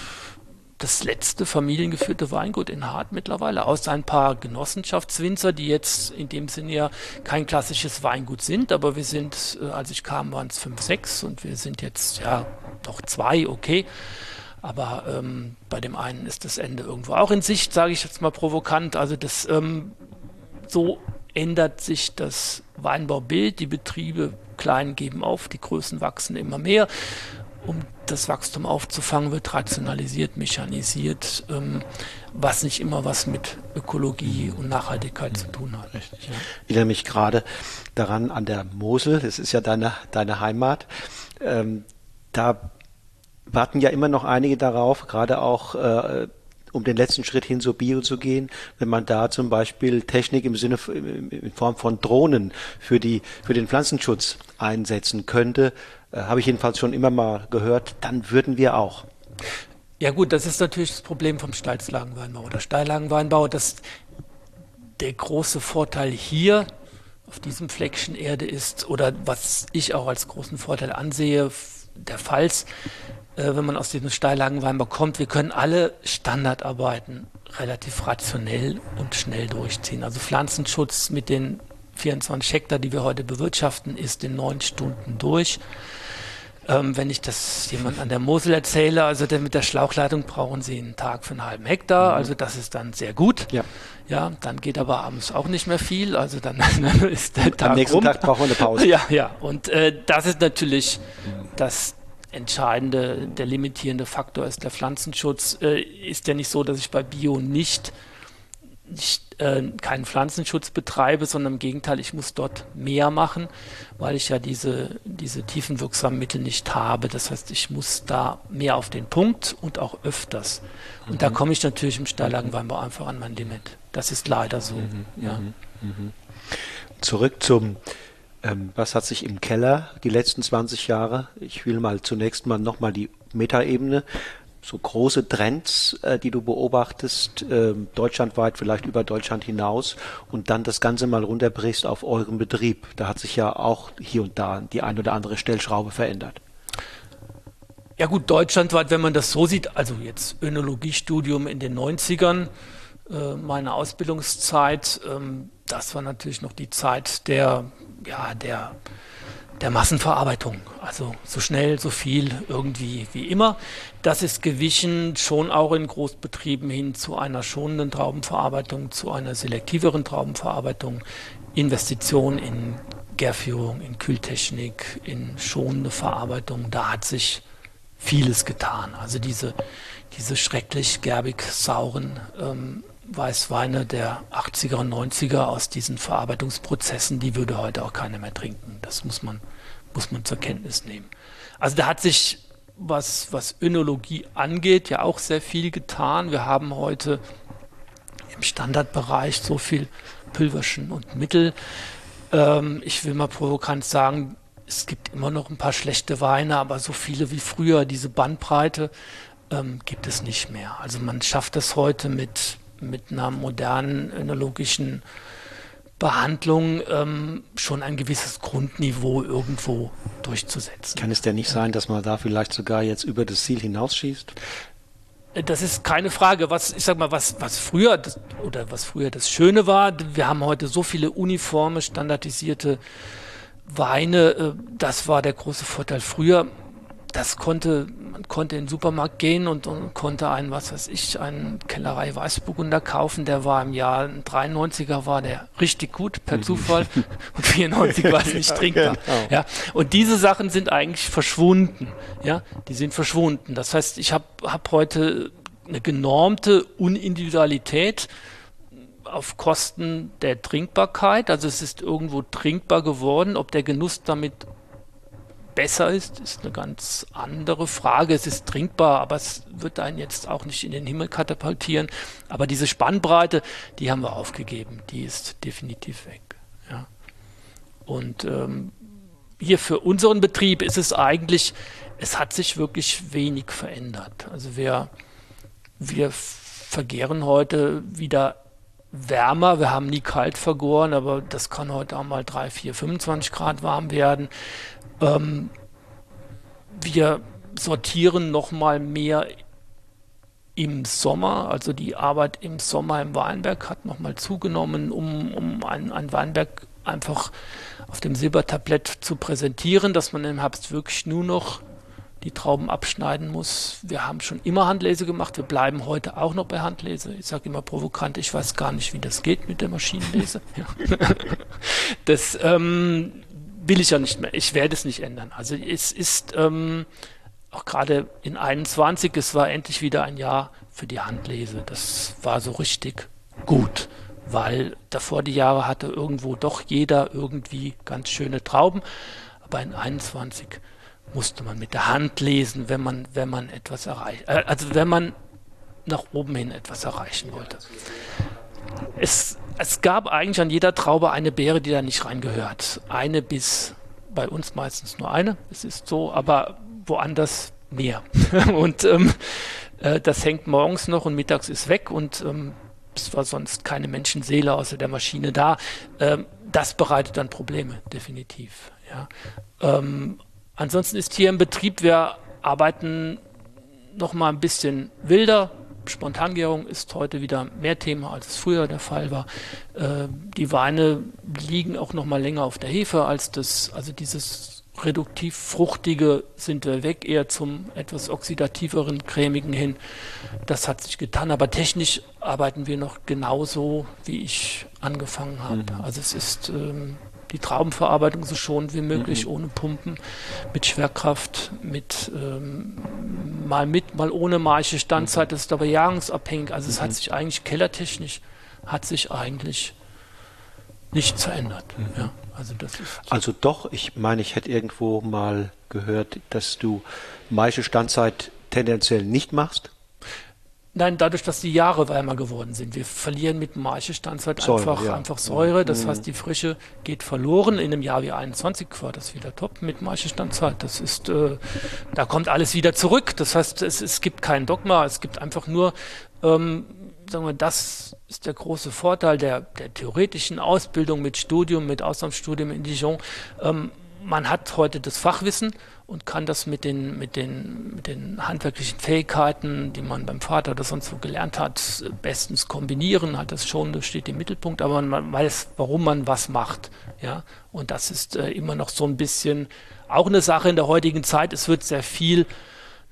S2: das letzte familiengeführte Weingut in Hart mittlerweile, außer ein paar Genossenschaftswinzer, die jetzt in dem Sinne ja kein klassisches Weingut sind, aber wir sind, äh, als ich kam, waren es fünf, sechs und wir sind jetzt ja noch zwei, okay. Aber ähm, bei dem einen ist das Ende irgendwo auch in Sicht, sage ich jetzt mal provokant. Also das ähm, so ändert sich das Weinbaubild. Die Betriebe klein geben auf, die Größen wachsen immer mehr um das Wachstum aufzufangen, wird rationalisiert, mechanisiert, ähm, was nicht immer was mit Ökologie und Nachhaltigkeit zu tun hat. Richtig,
S1: ja. Ich erinnere mich gerade daran an der Mosel, das ist ja deine, deine Heimat. Ähm, da warten ja immer noch einige darauf, gerade auch äh, um den letzten Schritt hin zu Bio zu gehen, wenn man da zum Beispiel Technik im Sinne in Form von Drohnen für die für den Pflanzenschutz einsetzen könnte, äh, habe ich jedenfalls schon immer mal gehört, dann würden wir auch.
S2: Ja gut, das ist natürlich das Problem vom Steilslagenweinbau oder Steillagenweinbau, dass der große Vorteil hier auf diesem Fleckchen Erde ist oder was ich auch als großen Vorteil ansehe, der Pfalz, äh, wenn man aus diesem Steillagenweinbau kommt, wir können alle Standardarbeiten relativ rationell und schnell durchziehen. Also Pflanzenschutz mit den 24 Hektar, die wir heute bewirtschaften, ist in neun Stunden durch. Ähm, wenn ich das jemand an der Mosel erzähle, also der, mit der Schlauchleitung brauchen sie einen Tag für einen halben Hektar, mhm. also das ist dann sehr gut. Ja. Ja, dann geht aber abends auch nicht mehr viel, also dann, [LAUGHS] ist der Tag
S1: Am nächsten
S2: rum.
S1: Tag brauchen wir eine Pause. [LAUGHS]
S2: Ja, ja. Und äh, das ist natürlich das entscheidende, der limitierende Faktor ist der Pflanzenschutz. Äh, ist ja nicht so, dass ich bei Bio nicht nicht, äh, keinen Pflanzenschutz betreibe, sondern im Gegenteil, ich muss dort mehr machen, weil ich ja diese, diese tiefenwirksamen Mittel nicht habe. Das heißt, ich muss da mehr auf den Punkt und auch öfters. Und mhm. da komme ich natürlich im Steillagenweinbau einfach an mein Limit. Das ist leider so. Mhm. Ja. Mhm.
S1: mhm. Zurück zum ähm, was hat sich im Keller die letzten 20 Jahre? Ich will mal zunächst mal nochmal die Metaebene so große Trends, äh, die du beobachtest, äh, deutschlandweit, vielleicht über Deutschland hinaus und dann das Ganze mal runterbrichst auf euren Betrieb. Da hat sich ja auch hier und da die ein oder andere Stellschraube verändert.
S2: Ja gut, deutschlandweit, wenn man das so sieht, also jetzt Önologiestudium in den 90ern, äh, meine Ausbildungszeit, ähm, das war natürlich noch die Zeit der, ja, der der Massenverarbeitung. Also so schnell, so viel irgendwie wie immer. Das ist gewichen schon auch in Großbetrieben hin zu einer schonenden Traubenverarbeitung, zu einer selektiveren Traubenverarbeitung, Investition in Gärführung, in Kühltechnik, in schonende Verarbeitung. Da hat sich vieles getan. Also diese, diese schrecklich gerbig sauren ähm, Weißweine der 80er und 90er aus diesen Verarbeitungsprozessen, die würde heute auch keiner mehr trinken. Das muss man, muss man zur Kenntnis nehmen. Also da hat sich, was, was Önologie angeht, ja auch sehr viel getan. Wir haben heute im Standardbereich so viel Pülverchen und Mittel. Ähm, ich will mal provokant sagen, es gibt immer noch ein paar schlechte Weine, aber so viele wie früher, diese Bandbreite, ähm, gibt es nicht mehr. Also man schafft es heute mit mit einer modernen önologischen Behandlung ähm, schon ein gewisses Grundniveau irgendwo durchzusetzen.
S1: Kann es denn nicht sein, dass man da vielleicht sogar jetzt über das Ziel hinausschießt?
S2: Das ist keine Frage. Was ich sag mal, was was früher das, oder was früher das Schöne war, wir haben heute so viele uniforme, standardisierte Weine. Äh, das war der große Vorteil früher das konnte, man konnte in den Supermarkt gehen und, und konnte einen, was weiß ich, einen Kellerei Weißburgunder kaufen, der war im Jahr 93er war der richtig gut, per mhm. Zufall, [LAUGHS] und 94 war es nicht trinkbar. Genau. Ja, und diese Sachen sind eigentlich verschwunden, ja, die sind verschwunden. Das heißt, ich habe hab heute eine genormte Unindividualität auf Kosten der Trinkbarkeit. Also es ist irgendwo trinkbar geworden. Ob der Genuss damit besser ist, ist eine ganz andere Frage. Es ist trinkbar, aber es wird einen jetzt auch nicht in den Himmel katapultieren. Aber diese Spannbreite, die haben wir aufgegeben. Die ist definitiv weg. Ja. Und ähm, hier für unseren Betrieb ist es eigentlich, es hat sich wirklich wenig verändert. Also wir, wir vergehren heute wieder wärmer. Wir haben nie kalt vergoren, aber das kann heute auch mal 3, 4, 25 Grad warm werden. Ähm, wir sortieren noch mal mehr im Sommer, also die Arbeit im Sommer im Weinberg hat noch mal zugenommen, um, um ein, ein Weinberg einfach auf dem Silbertablett zu präsentieren, dass man im Herbst wirklich nur noch die Trauben abschneiden muss. Wir haben schon immer Handlese gemacht, wir bleiben heute auch noch bei Handlese. Ich sage immer provokant, ich weiß gar nicht, wie das geht mit der Maschinenlese. [LAUGHS] Das ähm, will ich ja nicht mehr. Ich werde es nicht ändern. Also es ist ähm, auch gerade in 21, es war endlich wieder ein Jahr für die Handlese. Das war so richtig gut, weil davor die Jahre hatte irgendwo doch jeder irgendwie ganz schöne Trauben. Aber in 21 musste man mit der Hand lesen, wenn man, wenn man etwas erreicht, äh, also wenn man nach oben hin etwas erreichen wollte. Es es gab eigentlich an jeder Traube eine Beere, die da nicht reingehört. Eine bis bei uns meistens nur eine. Es ist so, aber woanders mehr. [LAUGHS] und ähm, äh, das hängt morgens noch und mittags ist weg und ähm, es war sonst keine Menschenseele außer der Maschine da. Ähm, das bereitet dann Probleme, definitiv. Ja. Ähm, ansonsten ist hier im Betrieb, wir arbeiten noch mal ein bisschen wilder, Spontangärung ist heute wieder mehr Thema, als es früher der Fall war. Äh, die Weine liegen auch noch mal länger auf der Hefe als das, also dieses reduktiv fruchtige sind wir weg, eher zum etwas oxidativeren, cremigen hin. Das hat sich getan, aber technisch arbeiten wir noch genauso, wie ich angefangen habe. Mhm. Also es ist ähm, die Traubenverarbeitung so schonend wie möglich, mhm. ohne Pumpen, mit Schwerkraft, mit ähm, mal mit, mal ohne Maische Standzeit. Mhm. Das ist aber jahrungsabhängig. Also es hat mhm. sich eigentlich kellertechnisch hat sich eigentlich nichts verändert. Mhm. Ja,
S1: also, das ist also doch, ich meine, ich hätte irgendwo mal gehört, dass du Maische Standzeit tendenziell nicht machst.
S2: Nein, dadurch, dass die Jahre wärmer geworden sind. Wir verlieren mit Maischestandzeit Säure, einfach, ja. einfach Säure. Das mhm. heißt, die Frische geht verloren. In einem Jahr wie 21 war das wieder top mit Maischestandzeit. Das ist, äh, da kommt alles wieder zurück. Das heißt, es, es gibt kein Dogma. Es gibt einfach nur, ähm, sagen wir, das ist der große Vorteil der, der theoretischen Ausbildung mit Studium, mit Auslandsstudium in Dijon. Ähm, man hat heute das Fachwissen und kann das mit den, mit, den, mit den handwerklichen Fähigkeiten, die man beim Vater oder sonst wo gelernt hat, bestens kombinieren, hat das schon, das steht im Mittelpunkt, aber man weiß, warum man was macht. Ja? Und das ist äh, immer noch so ein bisschen auch eine Sache in der heutigen Zeit. Es wird sehr viel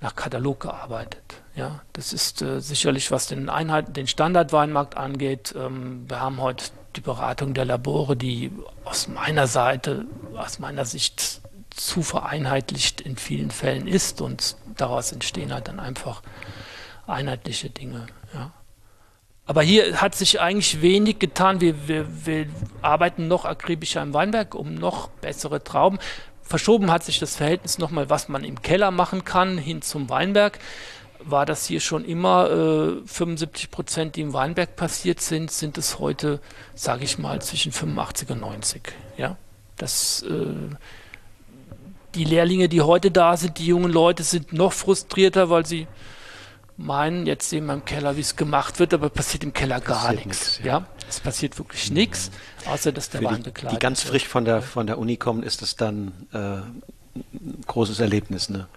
S2: nach Katalog gearbeitet. Ja, das ist äh, sicherlich, was den Einheit, den Standardweinmarkt angeht. Ähm, wir haben heute die Beratung der Labore, die aus meiner Seite, aus meiner Sicht zu vereinheitlicht in vielen Fällen ist und daraus entstehen halt dann einfach einheitliche Dinge. Ja. Aber hier hat sich eigentlich wenig getan. Wir, wir, wir arbeiten noch akribischer im Weinberg, um noch bessere Trauben. Verschoben hat sich das Verhältnis nochmal, was man im Keller machen kann, hin zum Weinberg war das hier schon immer äh, 75 Prozent, die im Weinberg passiert sind, sind es heute, sage ich mal, zwischen 85 und 90. Ja, das, äh, die Lehrlinge, die heute da sind, die jungen Leute sind noch frustrierter, weil sie meinen, jetzt sehen wir im Keller, wie es gemacht wird, aber passiert im Keller gar nichts. Ja. ja. es passiert wirklich mhm. nichts, außer dass der Wein
S1: begleitet Die ganz frisch von der, von der Uni kommen, ist es dann äh, großes Erlebnis. Ne?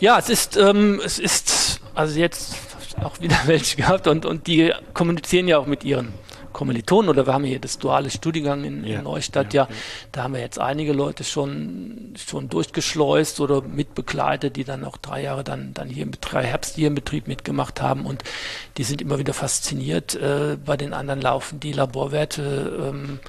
S2: Ja, es ist, ähm, es ist, also jetzt auch wieder [LAUGHS] welche gehabt und, und die kommunizieren ja auch mit ihren Kommilitonen oder wir haben hier das duale Studiengang in, ja, in Neustadt, ja, ja, da haben wir jetzt einige Leute schon, schon durchgeschleust oder mitbegleitet, die dann auch drei Jahre dann, dann hier im drei Herbst hier im Betrieb mitgemacht haben und die sind immer wieder fasziniert. Äh, bei den anderen laufen die Laborwerte ähm,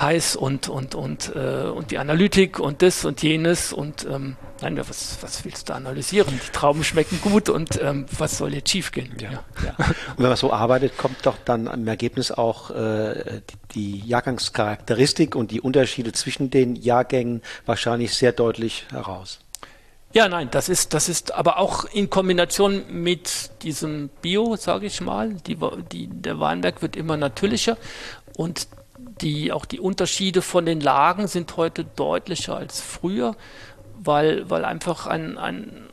S2: heiß und, und, und, äh, und die Analytik und das und jenes und ähm, nein, was, was willst du analysieren? Die Trauben schmecken gut und ähm, was soll jetzt schiefgehen? Ja. Ja.
S1: ja. [LAUGHS] Und wenn man so arbeitet, kommt doch dann im Ergebnis auch äh, die, die Jahrgangscharakteristik und die Unterschiede zwischen den Jahrgängen wahrscheinlich sehr deutlich heraus.
S2: Ja, nein, das ist, das ist aber auch in Kombination mit diesem Bio, sage ich mal. Die, die, der Weinberg wird immer natürlicher und die, auch die Unterschiede von den Lagen sind heute deutlicher als früher, weil, weil einfach ein, ein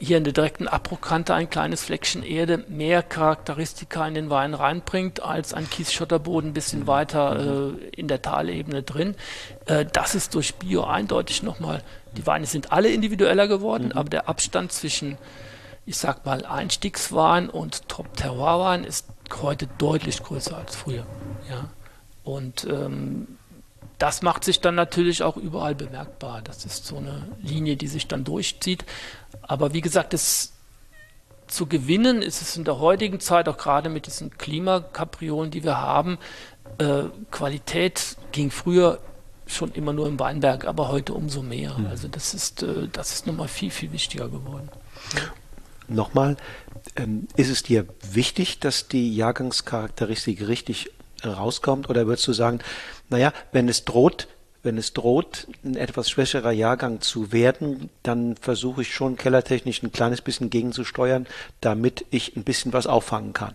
S2: hier in der direkten Abbruchkante ein kleines Fleckchen Erde mehr Charakteristika in den Wein reinbringt als ein Kiesschotterboden ein bisschen weiter äh, in der Talebene drin. Äh, das ist durch Bio eindeutig nochmal. Die Weine sind alle individueller geworden, mhm. aber der Abstand zwischen, ich sag mal, Einstiegswein und Top-Terroir-Wein ist heute deutlich größer als früher. Ja. Und ähm, das macht sich dann natürlich auch überall bemerkbar. Das ist so eine Linie, die sich dann durchzieht. Aber wie gesagt, es zu gewinnen ist es in der heutigen Zeit, auch gerade mit diesen Klimakapriolen, die wir haben, äh, Qualität ging früher schon immer nur im Weinberg, aber heute umso mehr. Mhm. Also das ist, äh, das ist nochmal viel, viel wichtiger geworden.
S1: Nochmal, ähm, ist es dir wichtig, dass die Jahrgangscharakteristik richtig rauskommt? Oder würdest du sagen, naja, wenn es droht, wenn es droht, ein etwas schwächerer Jahrgang zu werden, dann versuche ich schon kellertechnisch ein kleines bisschen gegenzusteuern, damit ich ein bisschen was auffangen kann.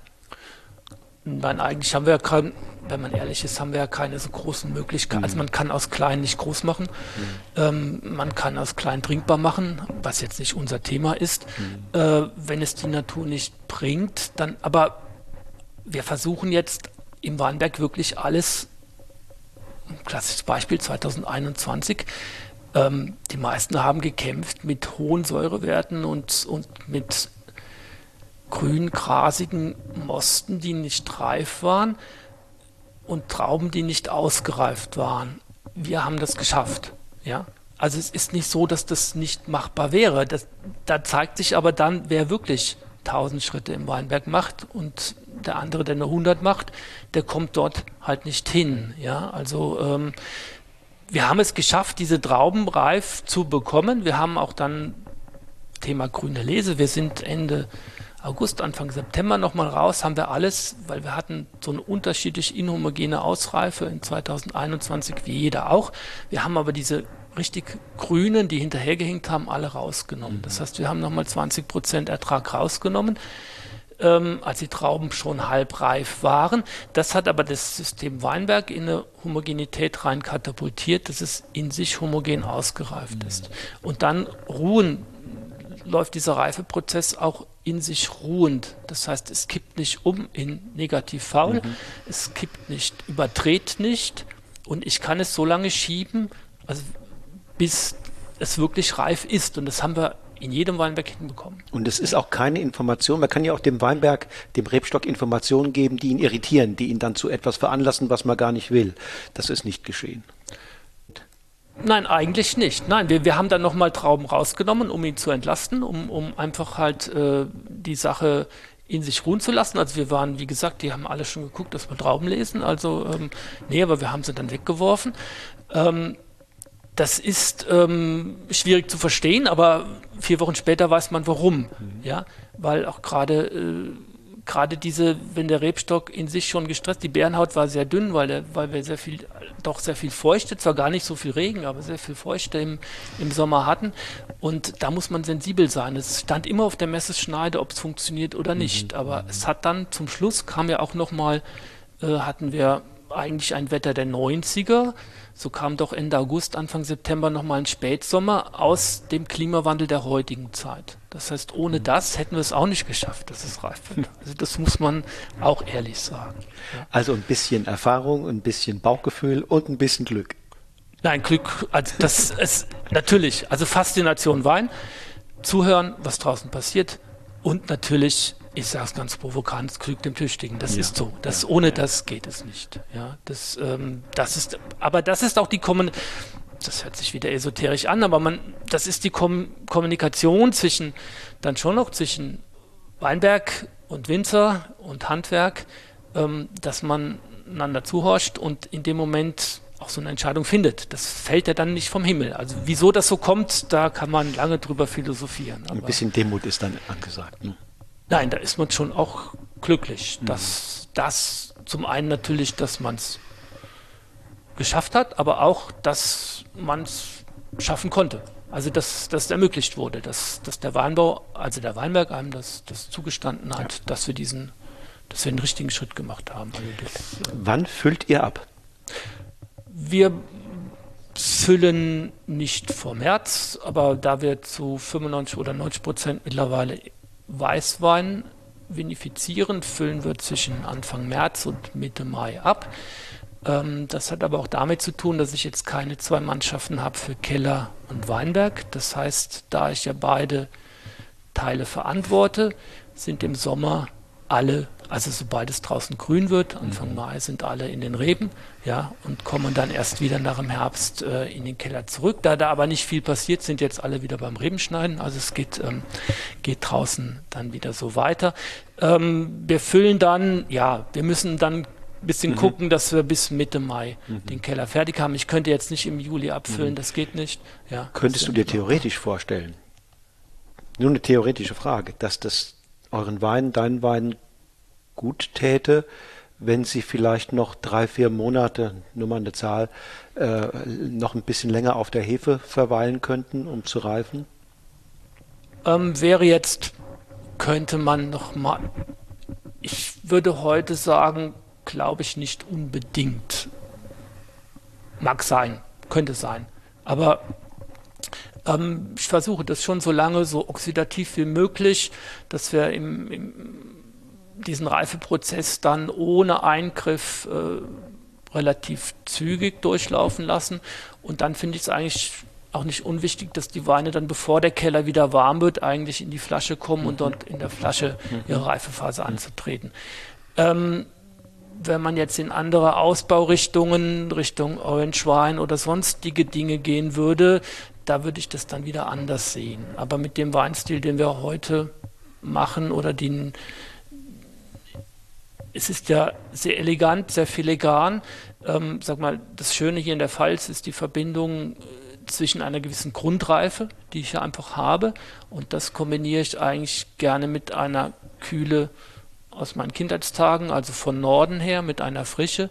S2: Nein, eigentlich haben wir ja kein, wenn man ehrlich ist, haben wir ja keine so großen Möglichkeiten. Also mhm. Also man kann aus klein nicht groß machen. Mhm. Ähm, man kann aus klein trinkbar machen, was jetzt nicht unser Thema ist. Mhm. Äh, wenn es die Natur nicht bringt, dann, aber wir versuchen jetzt im Weinberg wirklich alles, ein klassisches Beispiel 2021, ähm, die meisten haben gekämpft mit hohen Säurewerten und, und mit grün grasigen Mosten, die nicht reif waren und Trauben, die nicht ausgereift waren. Wir haben das geschafft. Ja? Also es ist nicht so, dass das nicht machbar wäre. Das, da zeigt sich aber dann, wer wirklich 1000 Schritte im Weinberg macht und der andere, der nur 100 macht, der kommt dort halt nicht hin. Ja? Also ähm, wir haben es geschafft, diese Trauben reif zu bekommen. Wir haben auch dann Thema grüne Lese. Wir sind Ende August, Anfang September nochmal raus, haben wir alles, weil wir hatten so eine unterschiedlich inhomogene Ausreife in 2021 wie jeder auch. Wir haben aber diese richtig grünen, die hinterhergehängt haben, alle rausgenommen. Das heißt, wir haben nochmal 20 Prozent Ertrag rausgenommen, ähm, als die Trauben schon halbreif waren. Das hat aber das System Weinberg in eine Homogenität rein katapultiert, dass es in sich homogen ausgereift mhm. ist. Und dann ruhen läuft dieser Reifeprozess auch in sich ruhend. Das heißt, es kippt nicht um in negativ faul, mhm. es kippt nicht, überdreht nicht und ich kann es so lange schieben, also bis es wirklich reif ist. Und das haben wir in jedem Weinberg hinbekommen.
S1: Und es ist auch keine Information. Man kann ja auch dem Weinberg, dem Rebstock Informationen geben, die ihn irritieren, die ihn dann zu etwas veranlassen, was man gar nicht will. Das ist nicht geschehen.
S2: Nein, eigentlich nicht. Nein, wir, wir haben dann nochmal Trauben rausgenommen, um ihn zu entlasten, um, um einfach halt äh, die Sache in sich ruhen zu lassen. Also wir waren, wie gesagt, die haben alle schon geguckt, dass wir Trauben lesen. Also ähm, nee, aber wir haben sie dann weggeworfen. Ähm, das ist ähm, schwierig zu verstehen, aber vier Wochen später weiß man warum. Mhm. Ja, weil auch gerade äh, gerade diese, wenn der Rebstock in sich schon gestresst, die Bärenhaut war sehr dünn, weil, der, weil wir sehr viel, doch sehr viel Feuchte, zwar gar nicht so viel Regen, aber sehr viel Feuchte im, im Sommer hatten. Und da muss man sensibel sein. Es stand immer auf der Messeschneide, ob es funktioniert oder mhm. nicht. Mhm. Aber es hat dann zum Schluss kam ja auch nochmal, äh, hatten wir eigentlich ein Wetter der 90er. So kam doch Ende August, Anfang September nochmal ein Spätsommer aus dem Klimawandel der heutigen Zeit. Das heißt, ohne das hätten wir es auch nicht geschafft, dass es reif wird. [LAUGHS] Also das muss man auch ehrlich sagen.
S1: Also ein bisschen Erfahrung, ein bisschen Bauchgefühl und ein bisschen Glück.
S2: Nein, Glück, also das ist natürlich, also Faszination Wein, zuhören, was draußen passiert und natürlich ich sage es ganz provokant, es Glück dem Tüchtigen. Das ja. ist so. Das, ja. Ohne das geht es nicht. Ja, das, ähm, das ist, aber das ist auch die Kommun das hört sich wieder esoterisch an, aber man, das ist die Kom Kommunikation zwischen, dann schon noch zwischen Weinberg und Winzer und Handwerk, ähm, dass man einander zuhorcht und in dem Moment auch so eine Entscheidung findet. Das fällt ja dann nicht vom Himmel. Also wieso das so kommt, da kann man lange drüber philosophieren.
S1: Ein bisschen Demut ist dann angesagt. Ne?
S2: Nein, da ist man schon auch glücklich, mhm. dass das zum einen natürlich, dass man es geschafft hat, aber auch, dass man es schaffen konnte. Also dass das ermöglicht wurde, dass, dass der Weinbau, also der Weinberg einem das, das zugestanden hat, ja. dass wir diesen, dass wir den richtigen Schritt gemacht haben. Also
S1: das, Wann füllt ihr ab?
S2: Wir füllen nicht vor März, aber da wir zu 95 oder 90 Prozent mittlerweile Weißwein vinifizieren, füllen wir zwischen Anfang März und Mitte Mai ab. Ähm, das hat aber auch damit zu tun, dass ich jetzt keine zwei Mannschaften habe für Keller und Weinberg. Das heißt, da ich ja beide Teile verantworte, sind im Sommer alle also sobald es draußen grün wird, Anfang mhm. Mai sind alle in den Reben, ja, und kommen dann erst wieder nach dem Herbst äh, in den Keller zurück. Da da aber nicht viel passiert, sind jetzt alle wieder beim Rebenschneiden. Also es geht, ähm, geht draußen dann wieder so weiter. Ähm, wir füllen dann, ja, wir müssen dann ein bisschen mhm. gucken, dass wir bis Mitte Mai mhm. den Keller fertig haben. Ich könnte jetzt nicht im Juli abfüllen, mhm. das geht nicht. Ja,
S1: Könntest du dir theoretisch vorstellen, nur eine theoretische Frage, dass das euren Wein, deinen Wein gut täte, wenn sie vielleicht noch drei, vier Monate, nur mal eine Zahl, äh, noch ein bisschen länger auf der Hefe verweilen könnten, um zu reifen?
S2: Ähm, wäre jetzt, könnte man noch mal, ich würde heute sagen, glaube ich nicht unbedingt. Mag sein, könnte sein. Aber ähm, ich versuche das schon so lange, so oxidativ wie möglich, dass wir im, im diesen Reifeprozess dann ohne Eingriff äh, relativ zügig durchlaufen lassen. Und dann finde ich es eigentlich auch nicht unwichtig, dass die Weine dann, bevor der Keller wieder warm wird, eigentlich in die Flasche kommen und dort in der Flasche ihre Reifephase anzutreten. Ähm, wenn man jetzt in andere Ausbaurichtungen, Richtung Orange Wine oder sonstige Dinge gehen würde, da würde ich das dann wieder anders sehen. Aber mit dem Weinstil, den wir heute machen oder den, es ist ja sehr elegant, sehr filigran. Ähm, sag mal, das Schöne hier in der Pfalz ist die Verbindung äh, zwischen einer gewissen Grundreife, die ich ja einfach habe, und das kombiniere ich eigentlich gerne mit einer Kühle aus meinen Kindheitstagen, also von Norden her, mit einer Frische.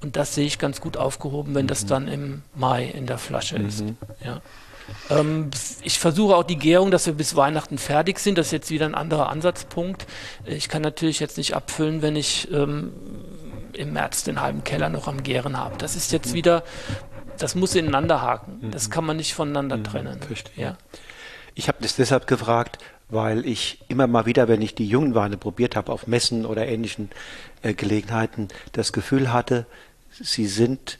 S2: Und das sehe ich ganz gut aufgehoben, wenn mhm. das dann im Mai in der Flasche mhm. ist. Ja. Ähm, ich versuche auch die Gärung, dass wir bis Weihnachten fertig sind. Das ist jetzt wieder ein anderer Ansatzpunkt. Ich kann natürlich jetzt nicht abfüllen, wenn ich ähm, im März den halben Keller noch am Gären habe. Das ist jetzt wieder, das muss ineinander haken. Das mhm. kann man nicht voneinander mhm. trennen.
S1: Verstehe. Ja. Ich habe das deshalb gefragt, weil ich immer mal wieder, wenn ich die jungen Weine probiert habe, auf Messen oder ähnlichen äh, Gelegenheiten, das Gefühl hatte, sie sind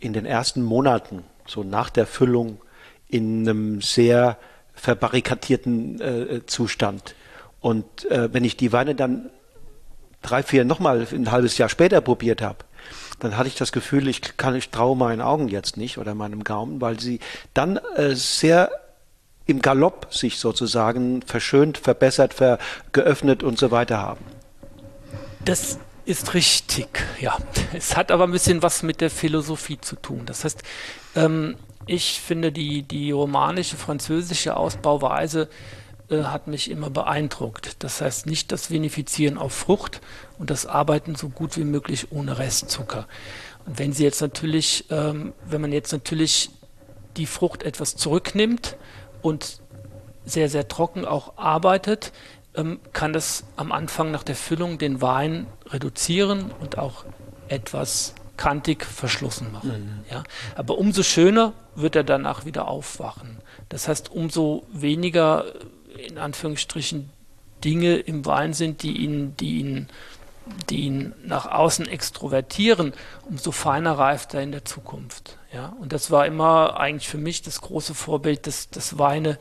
S1: in den ersten Monaten, so nach der Füllung, in einem sehr verbarrikadierten äh, Zustand. Und äh, wenn ich die Weine dann drei, vier, nochmal ein halbes Jahr später probiert habe, dann hatte ich das Gefühl, ich kann, ich traue meinen Augen jetzt nicht oder meinem Gaumen, weil sie dann äh, sehr im Galopp sich sozusagen verschönt, verbessert, ver geöffnet und so weiter haben.
S2: Das ist richtig, ja. Es hat aber ein bisschen was mit der Philosophie zu tun. Das heißt, ähm, ich finde die, die romanische, französische Ausbauweise äh, hat mich immer beeindruckt. Das heißt nicht das Vinifizieren auf Frucht und das Arbeiten so gut wie möglich ohne Restzucker. Und wenn Sie jetzt natürlich, ähm, wenn man jetzt natürlich die Frucht etwas zurücknimmt und sehr, sehr trocken auch arbeitet, ähm, kann das am Anfang nach der Füllung den Wein reduzieren und auch etwas kantig verschlossen machen. Mhm. Ja? Aber umso schöner wird er danach wieder aufwachen. Das heißt, umso weniger in Anführungsstrichen Dinge im Wein sind, die ihn, die ihn, die ihn nach außen extrovertieren, umso feiner reift er in der Zukunft. Ja? Und das war immer eigentlich für mich das große Vorbild, dass, dass Weine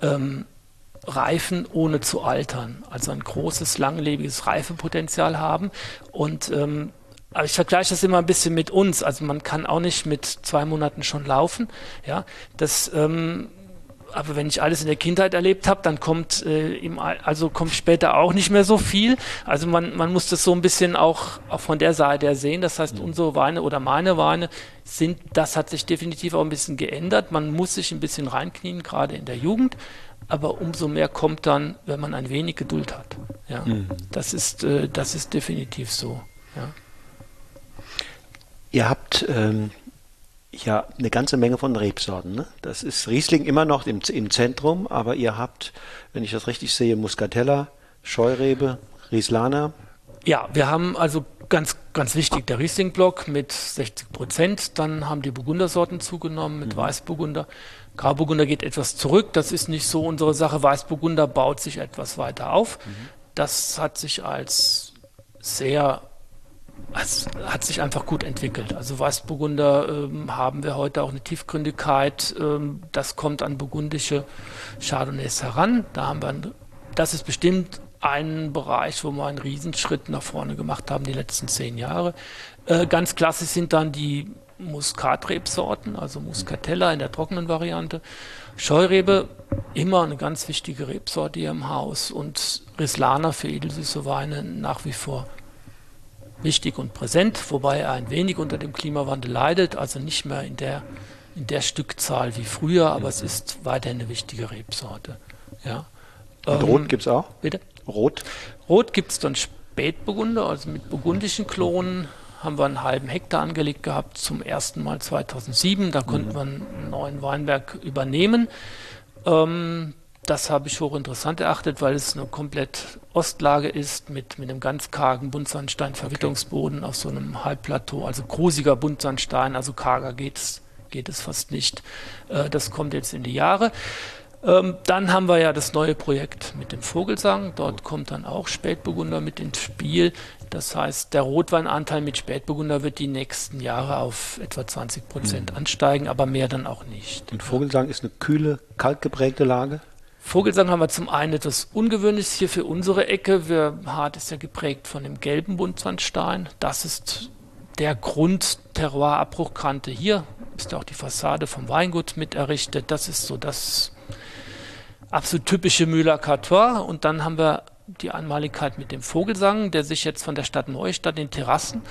S2: ähm, reifen, ohne zu altern. Also ein großes, langlebiges Reifepotenzial haben. Und ähm, aber ich vergleiche das immer ein bisschen mit uns. Also man kann auch nicht mit zwei Monaten schon laufen. Ja, das, ähm, aber wenn ich alles in der Kindheit erlebt habe, dann kommt äh, im, also kommt später auch nicht mehr so viel. Also man, man muss das so ein bisschen auch, auch von der Seite her sehen. Das heißt, mhm. unsere Weine oder meine Weine sind, das hat sich definitiv auch ein bisschen geändert. Man muss sich ein bisschen reinknien, gerade in der Jugend. Aber umso mehr kommt dann, wenn man ein wenig Geduld hat. Ja, mhm. das ist, äh, das ist definitiv so. Ja.
S1: Ihr habt ähm, ja eine ganze Menge von Rebsorten. Ne? Das ist Riesling immer noch im, im Zentrum, aber ihr habt, wenn ich das richtig sehe, Muscatella, Scheurebe, Rieslaner.
S2: Ja, wir haben also ganz, ganz wichtig der Riesling-Block mit 60 Prozent. Dann haben die Burgundersorten zugenommen mit mhm. Weißburgunder. Grauburgunder geht etwas zurück. Das ist nicht so unsere Sache. Weißburgunder baut sich etwas weiter auf. Mhm. Das hat sich als sehr es hat sich einfach gut entwickelt. Also Weißburgunder ähm, haben wir heute auch eine Tiefgründigkeit. Ähm, das kommt an burgundische Chardonnays heran. Da haben wir, das ist bestimmt ein Bereich, wo wir einen Riesenschritt nach vorne gemacht haben die letzten zehn Jahre. Äh, ganz klassisch sind dann die Muskatrebsorten, also Muscatella in der trockenen Variante. Scheurebe, immer eine ganz wichtige Rebsorte hier im Haus und Rislana für edelsüße Weine nach wie vor wichtig und präsent, wobei er ein wenig unter dem Klimawandel leidet, also nicht mehr in der, in der Stückzahl wie früher, aber es ist weiterhin eine wichtige Rebsorte. Ja.
S1: Und ähm, Rot gibt es auch?
S2: Bitte?
S1: Rot?
S2: Rot gibt es dann Spätburgunder, also mit burgundischen Klonen haben wir einen halben Hektar angelegt gehabt, zum ersten Mal 2007. Da konnten mhm. wir einen neuen Weinberg übernehmen. Ähm, das habe ich hochinteressant erachtet, weil es eine komplett Ostlage ist mit, mit einem ganz kargen Buntsandstein-Verwitterungsboden okay. auf so einem Halbplateau, also grusiger Buntsandstein, also karger geht es, geht es fast nicht. Äh, das kommt jetzt in die Jahre. Ähm, dann haben wir ja das neue Projekt mit dem Vogelsang. Dort kommt dann auch Spätburgunder mit ins Spiel. Das heißt, der Rotweinanteil mit Spätburgunder wird die nächsten Jahre auf etwa 20 Prozent mhm. ansteigen, aber mehr dann auch nicht.
S1: Und Vogelsang ist eine kühle, kaltgeprägte Lage?
S2: Vogelsang haben wir zum einen etwas Ungewöhnliches hier für unsere Ecke. Wir, Hart ist ja geprägt von dem gelben Buntsandstein. Das ist der Grund Terroir-Abbruchkante hier. Ist auch die Fassade vom Weingut mit errichtet. Das ist so das absolut typische Müller Cartois. Und dann haben wir die Einmaligkeit mit dem Vogelsang, der sich jetzt von der Stadt Neustadt in Terrassen,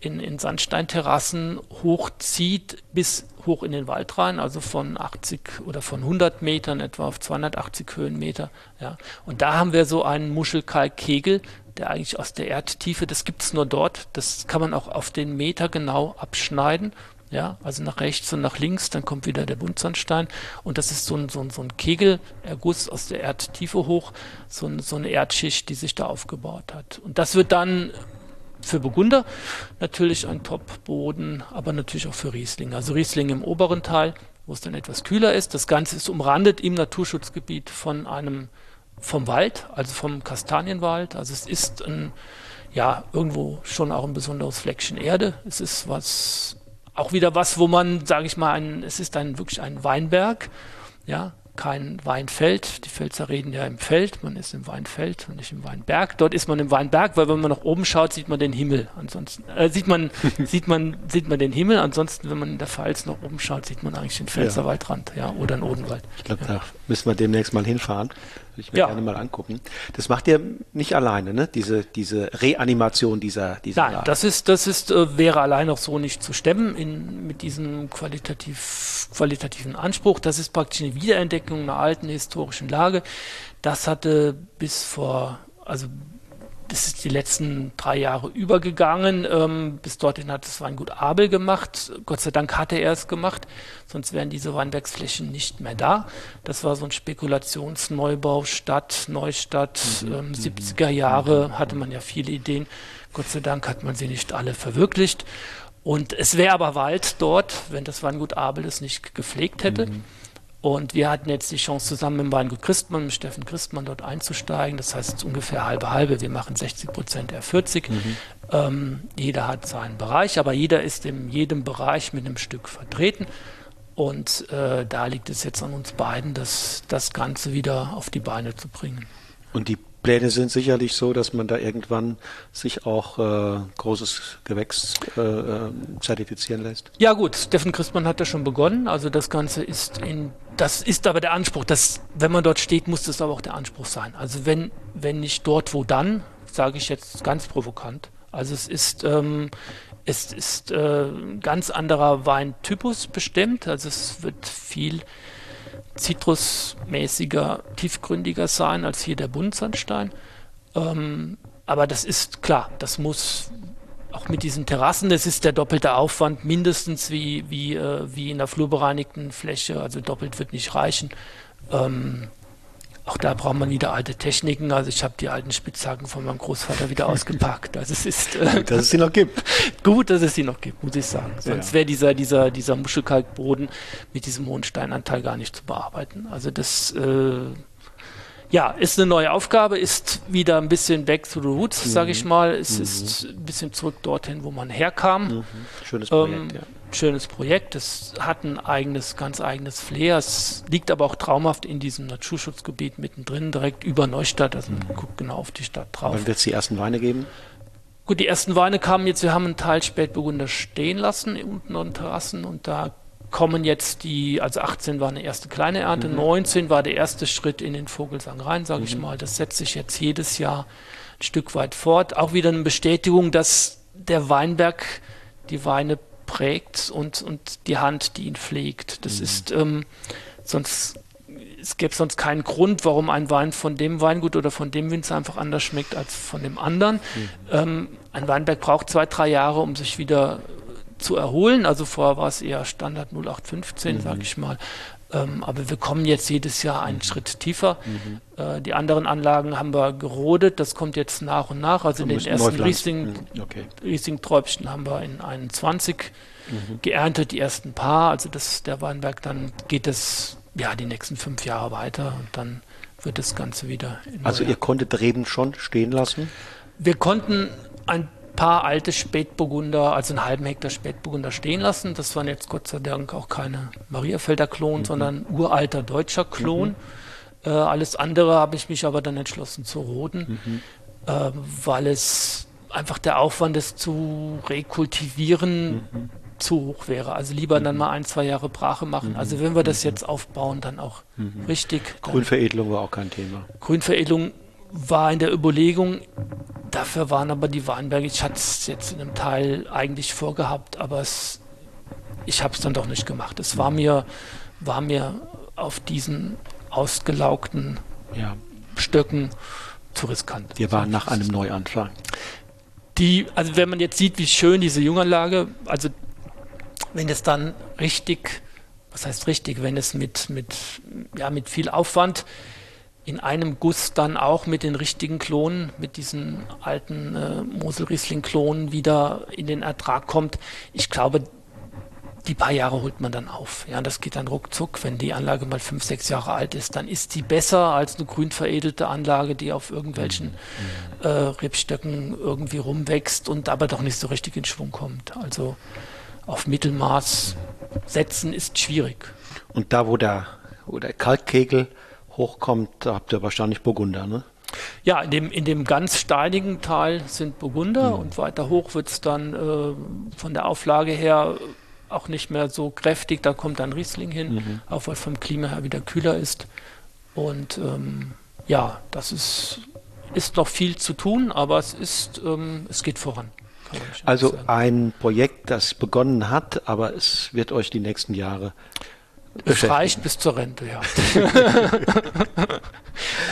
S2: in, in Sandsteinterrassen hochzieht bis hoch in den Wald rein, also von 80 oder von 100 Metern etwa auf 280 Höhenmeter. Ja. Und da haben wir so einen Muschelkalkkegel, der eigentlich aus der Erdtiefe, das gibt es nur dort, das kann man auch auf den Meter genau abschneiden ja, also nach rechts und nach links, dann kommt wieder der Buntsandstein und das ist so ein, so ein, so ein Kegelerguss aus der Erdtiefe hoch, so, ein, so eine Erdschicht, die sich da aufgebaut hat. Und das wird dann für Burgunder natürlich ein Top-Boden, aber natürlich auch für Riesling. Also Riesling im oberen Teil, wo es dann etwas kühler ist. Das Ganze ist umrandet im Naturschutzgebiet von einem vom Wald, also vom Kastanienwald. Also es ist ein, ja, irgendwo schon auch ein besonderes Fleckchen Erde. Es ist was auch wieder was, wo man, sage ich mal, ein, es ist ein, wirklich ein Weinberg, ja, kein Weinfeld. Die Pfälzer reden ja im Feld, man ist im Weinfeld und nicht im Weinberg. Dort ist man im Weinberg, weil wenn man nach oben schaut, sieht man den Himmel. Ansonsten äh, sieht man [LAUGHS] sieht man sieht man den Himmel. Ansonsten, wenn man in der Pfalz nach oben schaut, sieht man eigentlich den Pfälzer ja. Waldrand, ja, oder einen Odenwald.
S1: Ich glaube, ja. da müssen wir demnächst mal hinfahren. Würde ich mir ja. gerne mal angucken. Das macht ihr nicht alleine, ne? Diese, diese Reanimation dieser, dieser
S2: Nein, Lage. das ist, das ist, äh, wäre allein auch so nicht zu stemmen in, mit diesem qualitativ, qualitativen Anspruch. Das ist praktisch eine Wiederentdeckung einer alten historischen Lage. Das hatte bis vor, also das ist die letzten drei Jahre übergegangen. Ähm, bis dorthin hat das Weingut Abel gemacht. Gott sei Dank hatte er es gemacht, sonst wären diese Weinbergsflächen nicht mehr da. Das war so ein Spekulationsneubau, Stadt, Neustadt, mhm. ähm, 70er mhm. Jahre mhm. hatte man ja viele Ideen. Gott sei Dank hat man sie nicht alle verwirklicht. Und es wäre aber Wald dort, wenn das Weingut Abel es nicht gepflegt hätte. Mhm. Und wir hatten jetzt die Chance, zusammen mit Weingut Christmann, mit Steffen Christmann dort einzusteigen. Das heißt, ungefähr halbe halbe. Wir machen 60 Prozent, er 40. Mhm. Ähm, jeder hat seinen Bereich, aber jeder ist in jedem Bereich mit einem Stück vertreten. Und äh, da liegt es jetzt an uns beiden, das, das Ganze wieder auf die Beine zu bringen.
S1: Und die Pläne sind sicherlich so, dass man da irgendwann sich auch äh, großes Gewächs äh, äh zertifizieren lässt.
S2: Ja gut, Steffen Christmann hat ja schon begonnen. Also das Ganze ist in das ist aber der Anspruch, dass, wenn man dort steht, muss das aber auch der Anspruch sein. Also wenn, wenn nicht dort, wo dann, sage ich jetzt ganz provokant. Also es ist, ähm, es ist äh, ganz anderer Weintypus bestimmt. Also es wird viel zitrusmäßiger, tiefgründiger sein als hier der Buntsandstein. Ähm, aber das ist klar, das muss auch mit diesen Terrassen, das ist der doppelte Aufwand, mindestens wie, wie, äh, wie in der flurbereinigten Fläche, also doppelt wird nicht reichen. Ähm, auch da braucht man wieder alte Techniken. Also ich habe die alten Spitzhacken von meinem Großvater wieder [LAUGHS] ausgepackt. Also es ist
S1: äh, gut, dass es sie noch gibt. [LAUGHS]
S2: Gut, dass es sie noch gibt, muss ich sagen. Sonst ja. wäre dieser, dieser, dieser Muschelkalkboden mit diesem hohen Steinanteil gar nicht zu bearbeiten. Also das äh, ja, ist eine neue Aufgabe, ist wieder ein bisschen back to the roots, mhm. sage ich mal. Es mhm. ist ein bisschen zurück dorthin, wo man herkam. Mhm.
S1: Schönes Projekt, ähm, ja.
S2: Schönes Projekt. Es hat ein eigenes, ganz eigenes Flair. Es liegt aber auch traumhaft in diesem Naturschutzgebiet mittendrin, direkt über Neustadt. Also man mhm. guckt genau auf die Stadt drauf.
S1: Wann wird es die ersten Weine geben?
S2: Gut, die ersten Weine kamen jetzt, wir haben einen Teil Spätburgunder stehen lassen, unten an Terrassen und da kommen jetzt die, also 18 war eine erste kleine Ernte, mhm. 19 war der erste Schritt in den Vogelsang rein, sage mhm. ich mal. Das setzt sich jetzt jedes Jahr ein Stück weit fort. Auch wieder eine Bestätigung, dass der Weinberg die Weine prägt und, und die Hand, die ihn pflegt. Das mhm. ist ähm, sonst es gäbe sonst keinen Grund, warum ein Wein von dem Weingut oder von dem Winzer einfach anders schmeckt als von dem anderen. Mhm. Ähm, ein Weinberg braucht zwei, drei Jahre, um sich wieder zu erholen. Also vorher war es eher Standard 0815, mhm. sage ich mal. Ähm, aber wir kommen jetzt jedes Jahr einen mhm. Schritt tiefer. Mhm. Äh, die anderen Anlagen haben wir gerodet, das kommt jetzt nach und nach. Also in den ersten Riesling, mhm. okay. Riesling-Träubchen haben wir in 21 mhm. geerntet, die ersten paar. Also das, der Weinberg, dann geht es ja, die nächsten fünf Jahre weiter und dann wird das Ganze wieder.
S1: Also ihr konntet Reben schon stehen lassen?
S2: Wir konnten ein paar alte Spätburgunder, also einen halben Hektar Spätburgunder stehen lassen. Das waren jetzt Gott sei Dank auch keine Mariafelder Klon, mhm. sondern uralter deutscher Klon. Mhm. Äh, alles andere habe ich mich aber dann entschlossen zu roden, mhm. äh, weil es einfach der Aufwand ist zu rekultivieren mhm. zu hoch wäre. Also lieber dann mhm. mal ein, zwei Jahre Brache machen. Also wenn wir das jetzt aufbauen, dann auch richtig.
S1: Grünveredelung war auch kein Thema.
S2: Grünveredelung war in der Überlegung, dafür waren aber die Weinberge, ich hatte es jetzt in einem Teil eigentlich vorgehabt, aber es, ich habe es dann doch nicht gemacht. Es war mir, war mir auf diesen ausgelaugten ja. Stöcken zu riskant.
S1: Wir waren nach einem Neuanfang.
S2: Die, also wenn man jetzt sieht, wie schön diese Junganlage, also wenn es dann richtig, was heißt richtig, wenn es mit, mit, ja, mit viel Aufwand in einem Guss dann auch mit den richtigen Klonen, mit diesen alten äh, Mosel-Riesling-Klonen wieder in den Ertrag kommt. Ich glaube, die paar Jahre holt man dann auf. Ja, das geht dann ruckzuck. Wenn die Anlage mal fünf, sechs Jahre alt ist, dann ist die besser als eine grün veredelte Anlage, die auf irgendwelchen mhm. äh, Rebstöcken irgendwie rumwächst und aber doch nicht so richtig in Schwung kommt. Also auf Mittelmaß setzen ist schwierig.
S1: Und da, wo der, wo der Kalkkegel hochkommt, da habt ihr wahrscheinlich Burgunder, ne?
S2: Ja, in dem, in dem ganz steinigen Teil sind Burgunder mhm. und weiter hoch wird es dann äh, von der Auflage her auch nicht mehr so kräftig. Da kommt dann Riesling hin, mhm. auch weil vom Klima her wieder kühler ist. Und ähm, ja, das ist, ist noch viel zu tun, aber es ist, ähm, es geht voran.
S1: Also ein Projekt, das begonnen hat, aber es wird euch die nächsten Jahre
S2: es reicht bis zur Rente, ja. [LAUGHS]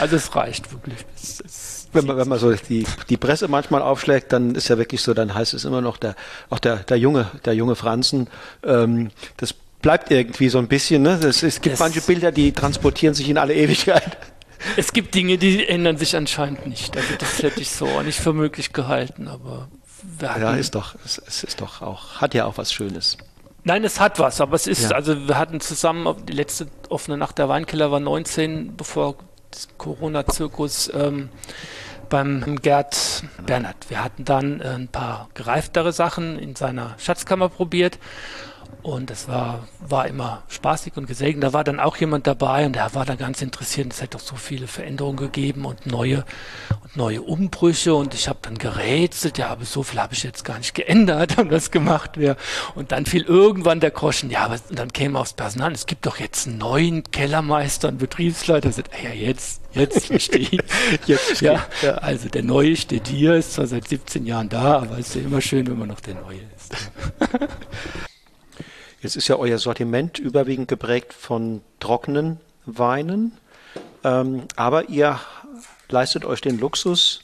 S2: also es reicht wirklich. Es, es
S1: wenn man, wenn man so die, die Presse manchmal aufschlägt, dann ist ja wirklich so, dann heißt es immer noch, der, auch der, der junge, der junge Franzen, ähm, das bleibt irgendwie so ein bisschen, ne? Das, es gibt es, manche Bilder, die transportieren sich in alle Ewigkeit.
S2: Es gibt Dinge, die ändern sich anscheinend nicht. Also das hätte ich so auch nicht für möglich gehalten, aber
S1: ja, ist doch, es, es ist doch auch, hat ja auch was Schönes.
S2: Nein, es hat was, aber es ist, ja. also wir hatten zusammen, die letzte offene Nacht der Weinkeller war 19, bevor Corona-Zirkus ähm, beim Gerd Bernhard. Wir hatten dann äh, ein paar gereiftere Sachen in seiner Schatzkammer probiert und es war, war immer spaßig und gesellig. Da war dann auch jemand dabei und der war dann ganz interessiert. Es hat doch so viele Veränderungen gegeben und neue, und neue Umbrüche. Und ich habe dann gerätselt, ja, aber so viel habe ich jetzt gar nicht geändert [LAUGHS] und was gemacht wäre. Und dann fiel irgendwann der Groschen, ja, aber dann käme aufs Personal. Es gibt doch jetzt einen neuen Kellermeister und Betriebsleiter. Sagt, ja, jetzt, jetzt [LAUGHS] verstehe ich. jetzt ja, ja, also der Neue steht hier, ist zwar seit 17 Jahren da, aber es ist ja immer schön, wenn man noch der Neue ist. [LAUGHS]
S1: Jetzt ist ja euer Sortiment überwiegend geprägt von trockenen Weinen, ähm, aber ihr leistet euch den Luxus,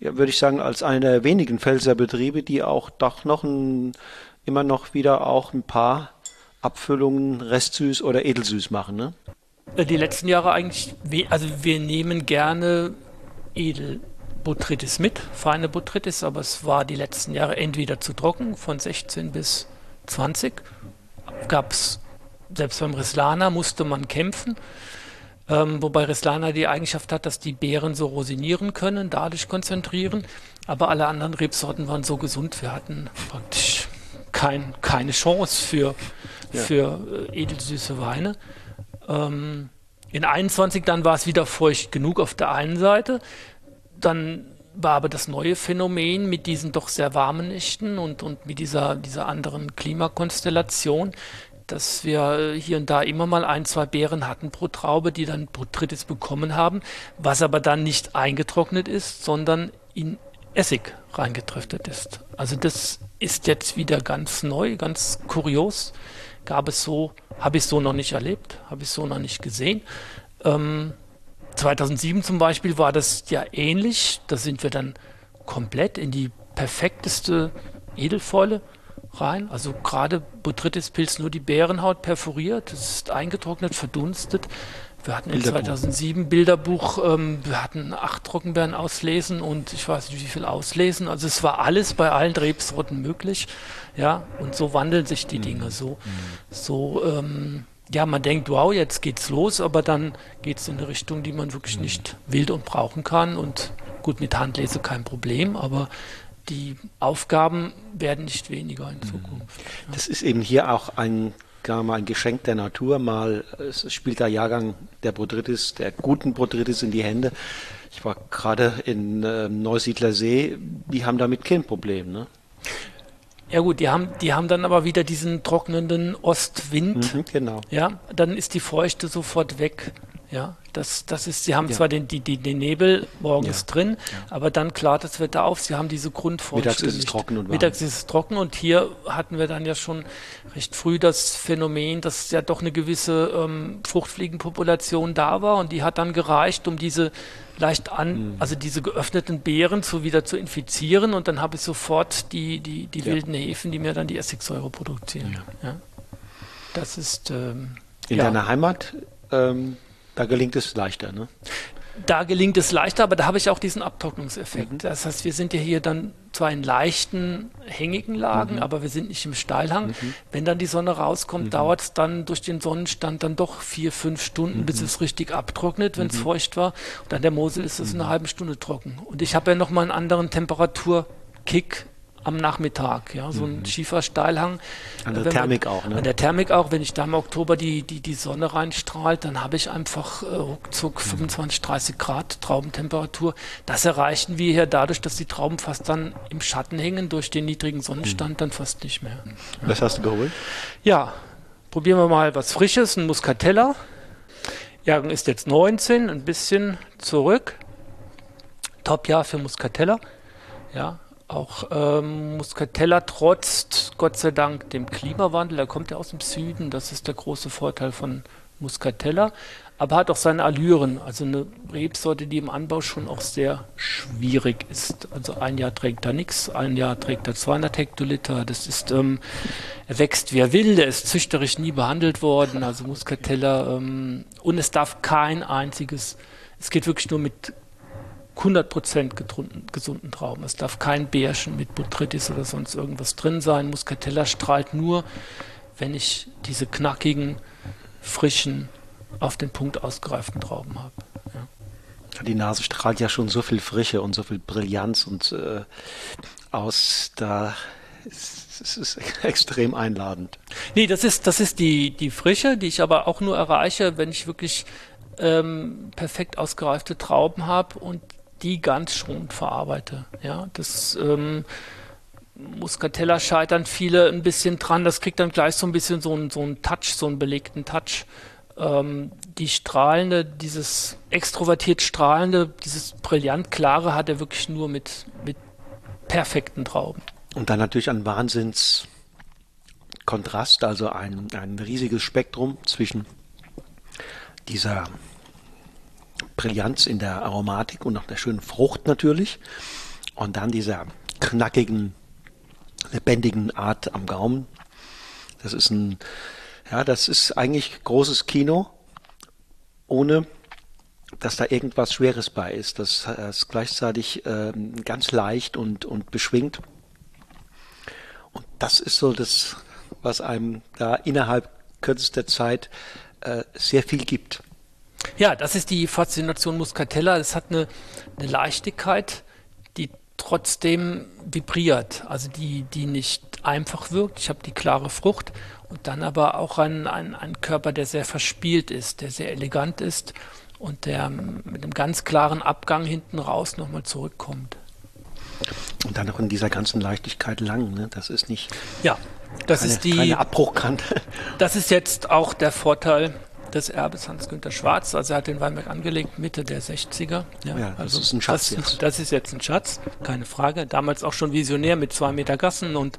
S1: ja, würde ich sagen, als einer der wenigen Pfälzer Betriebe, die auch doch noch ein, immer noch wieder auch ein paar Abfüllungen Restsüß oder Edelsüß machen, ne?
S2: Äh, die letzten Jahre eigentlich, also wir nehmen gerne Edelbotrytis mit, feine Botrytis, aber es war die letzten Jahre entweder zu trocken, von 16 bis 20 gab es, selbst beim Rislana musste man kämpfen. Ähm, wobei Rislana die Eigenschaft hat, dass die Beeren so rosinieren können, dadurch konzentrieren. Aber alle anderen Rebsorten waren so gesund, wir hatten praktisch kein, keine Chance für, ja. für äh, edelsüße Weine. Ähm, in 21 dann war es wieder feucht genug auf der einen Seite. Dann war aber das neue Phänomen mit diesen doch sehr warmen Nächten und, und mit dieser, dieser anderen Klimakonstellation, dass wir hier und da immer mal ein, zwei Beeren hatten pro Traube, die dann Botrytis bekommen haben, was aber dann nicht eingetrocknet ist, sondern in Essig reingetriftet ist. Also das ist jetzt wieder ganz neu, ganz kurios. Gab es so, habe ich so noch nicht erlebt, habe ich so noch nicht gesehen. Ähm, 2007 zum Beispiel war das ja ähnlich. Da sind wir dann komplett in die perfekteste Edelfäule rein. Also gerade Botrytis-Pilz nur die Bärenhaut perforiert. Es ist eingetrocknet, verdunstet. Wir hatten in Bilderbuch. 2007 Bilderbuch, ähm, wir hatten acht Trockenbeeren auslesen und ich weiß nicht wie viel auslesen. Also es war alles bei allen Rebsorten möglich. Ja, und so wandeln sich die mhm. Dinge. So, mhm. so ähm, ja, man denkt, wow, jetzt geht's los, aber dann geht es in eine Richtung, die man wirklich mhm. nicht will und brauchen kann. Und gut, mit Handlese kein Problem, aber die Aufgaben werden nicht weniger in mhm. Zukunft.
S1: Das ist eben hier auch ein, mal, ein Geschenk der Natur. Mal es spielt der Jahrgang der Botrytis, der guten Botrytis in die Hände. Ich war gerade in äh, Neusiedler See, die haben damit kein Problem. Ne?
S2: Ja gut, die haben, die haben dann aber wieder diesen trocknenden Ostwind.
S1: Mhm, genau.
S2: Ja, dann ist die Feuchte sofort weg. Ja, das, das ist, sie haben ja. zwar den, die, die, den Nebel morgens ja. drin, ja. aber dann klart das Wetter auf. Sie haben diese Grundfeuchte.
S1: Mittags ist es trocken und warm.
S2: Mittags ist es trocken und hier hatten wir dann ja schon recht früh das Phänomen, dass ja doch eine gewisse ähm, Fruchtfliegenpopulation da war und die hat dann gereicht, um diese leicht an, mhm. also diese geöffneten Beeren zu wieder zu infizieren und dann habe ich sofort die, die, die wilden Hefen, die mir dann die Essigsäure produzieren. Das ist ähm,
S1: in deiner Heimat ähm, da gelingt es leichter, ne?
S2: Da gelingt es leichter, aber da habe ich auch diesen Abtrocknungseffekt. Mhm. Das heißt, wir sind ja hier dann zwar in leichten, hängigen Lagen, mhm. aber wir sind nicht im Steilhang. Mhm. Wenn dann die Sonne rauskommt, mhm. dauert es dann durch den Sonnenstand dann doch vier, fünf Stunden, bis mhm. es richtig abtrocknet, wenn es mhm. feucht war. Und an der Mosel ist es in einer halben Stunde trocken. Und ich habe ja nochmal einen anderen Temperaturkick am Nachmittag. Ja, so ein mhm. schiefer Steilhang.
S1: An der Thermik auch, ne?
S2: An der Thermik auch. Wenn ich da im Oktober die, die, die Sonne reinstrahlt, dann habe ich einfach äh, ruckzuck 25, mhm. 30 Grad Traubentemperatur. Das erreichen wir hier dadurch, dass die Trauben fast dann im Schatten hängen, durch den niedrigen Sonnenstand mhm. dann fast nicht mehr.
S1: Ja. Was hast du geholt?
S2: Ja, probieren wir mal was Frisches, ein Muscatella. Jahrgang ist jetzt 19, ein bisschen zurück. Top-Jahr für Muscatella. Ja, auch ähm, Muscatella trotzt Gott sei Dank dem Klimawandel. Er kommt ja aus dem Süden, das ist der große Vorteil von Muscatella, aber hat auch seine Allüren. Also eine Rebsorte, die im Anbau schon auch sehr schwierig ist. Also ein Jahr trägt er nichts, ein Jahr trägt er 200 Hektoliter. Das ist, ähm, er wächst wie er will, der ist züchterisch nie behandelt worden. Also Muscatella ähm, und es darf kein einziges, es geht wirklich nur mit 100% gesunden Trauben. Es darf kein Bärchen mit Botrytis oder sonst irgendwas drin sein. Muscatella strahlt nur, wenn ich diese knackigen, frischen, auf den Punkt ausgereiften Trauben habe. Ja.
S1: Die Nase strahlt ja schon so viel Frische und so viel Brillanz und äh, aus, da ist es ist [LAUGHS] extrem einladend.
S2: Nee, das ist, das ist die, die Frische, die ich aber auch nur erreiche, wenn ich wirklich ähm, perfekt ausgereifte Trauben habe und die ganz schonend verarbeite. Ja, das ähm, Muscatella scheitern viele ein bisschen dran. Das kriegt dann gleich so ein bisschen so einen, so einen Touch, so einen belegten Touch. Ähm, die strahlende, dieses extrovertiert strahlende, dieses brillant klare hat er wirklich nur mit, mit perfekten Trauben.
S1: Und dann natürlich ein Wahnsinns Kontrast, also ein, ein riesiges Spektrum zwischen dieser Brillanz in der Aromatik und auch der schönen Frucht natürlich. Und dann dieser knackigen, lebendigen Art am Gaumen. Das ist ein, ja, das ist eigentlich großes Kino, ohne dass da irgendwas Schweres bei ist. Das ist gleichzeitig ähm, ganz leicht und, und beschwingt. Und das ist so das, was einem da innerhalb kürzester Zeit äh, sehr viel gibt.
S2: Ja, das ist die Faszination Muscatella. Es hat eine, eine Leichtigkeit, die trotzdem vibriert, also die, die nicht einfach wirkt. Ich habe die klare Frucht und dann aber auch einen, einen, Körper, der sehr verspielt ist, der sehr elegant ist und der mit einem ganz klaren Abgang hinten raus nochmal zurückkommt.
S1: Und dann noch in dieser ganzen Leichtigkeit lang, ne? Das ist nicht.
S2: Ja, das
S1: keine,
S2: ist die.
S1: Keine Abbruchkante.
S2: Das ist jetzt auch der Vorteil des Erbes Hans-Günther Schwarz. Also er hat den Weinberg angelegt Mitte der 60er.
S1: Ja, ja
S2: das also
S1: ist ein Schatz
S2: das,
S1: jetzt.
S2: Das ist jetzt ein Schatz, keine Frage. Damals auch schon visionär mit zwei Meter Gassen und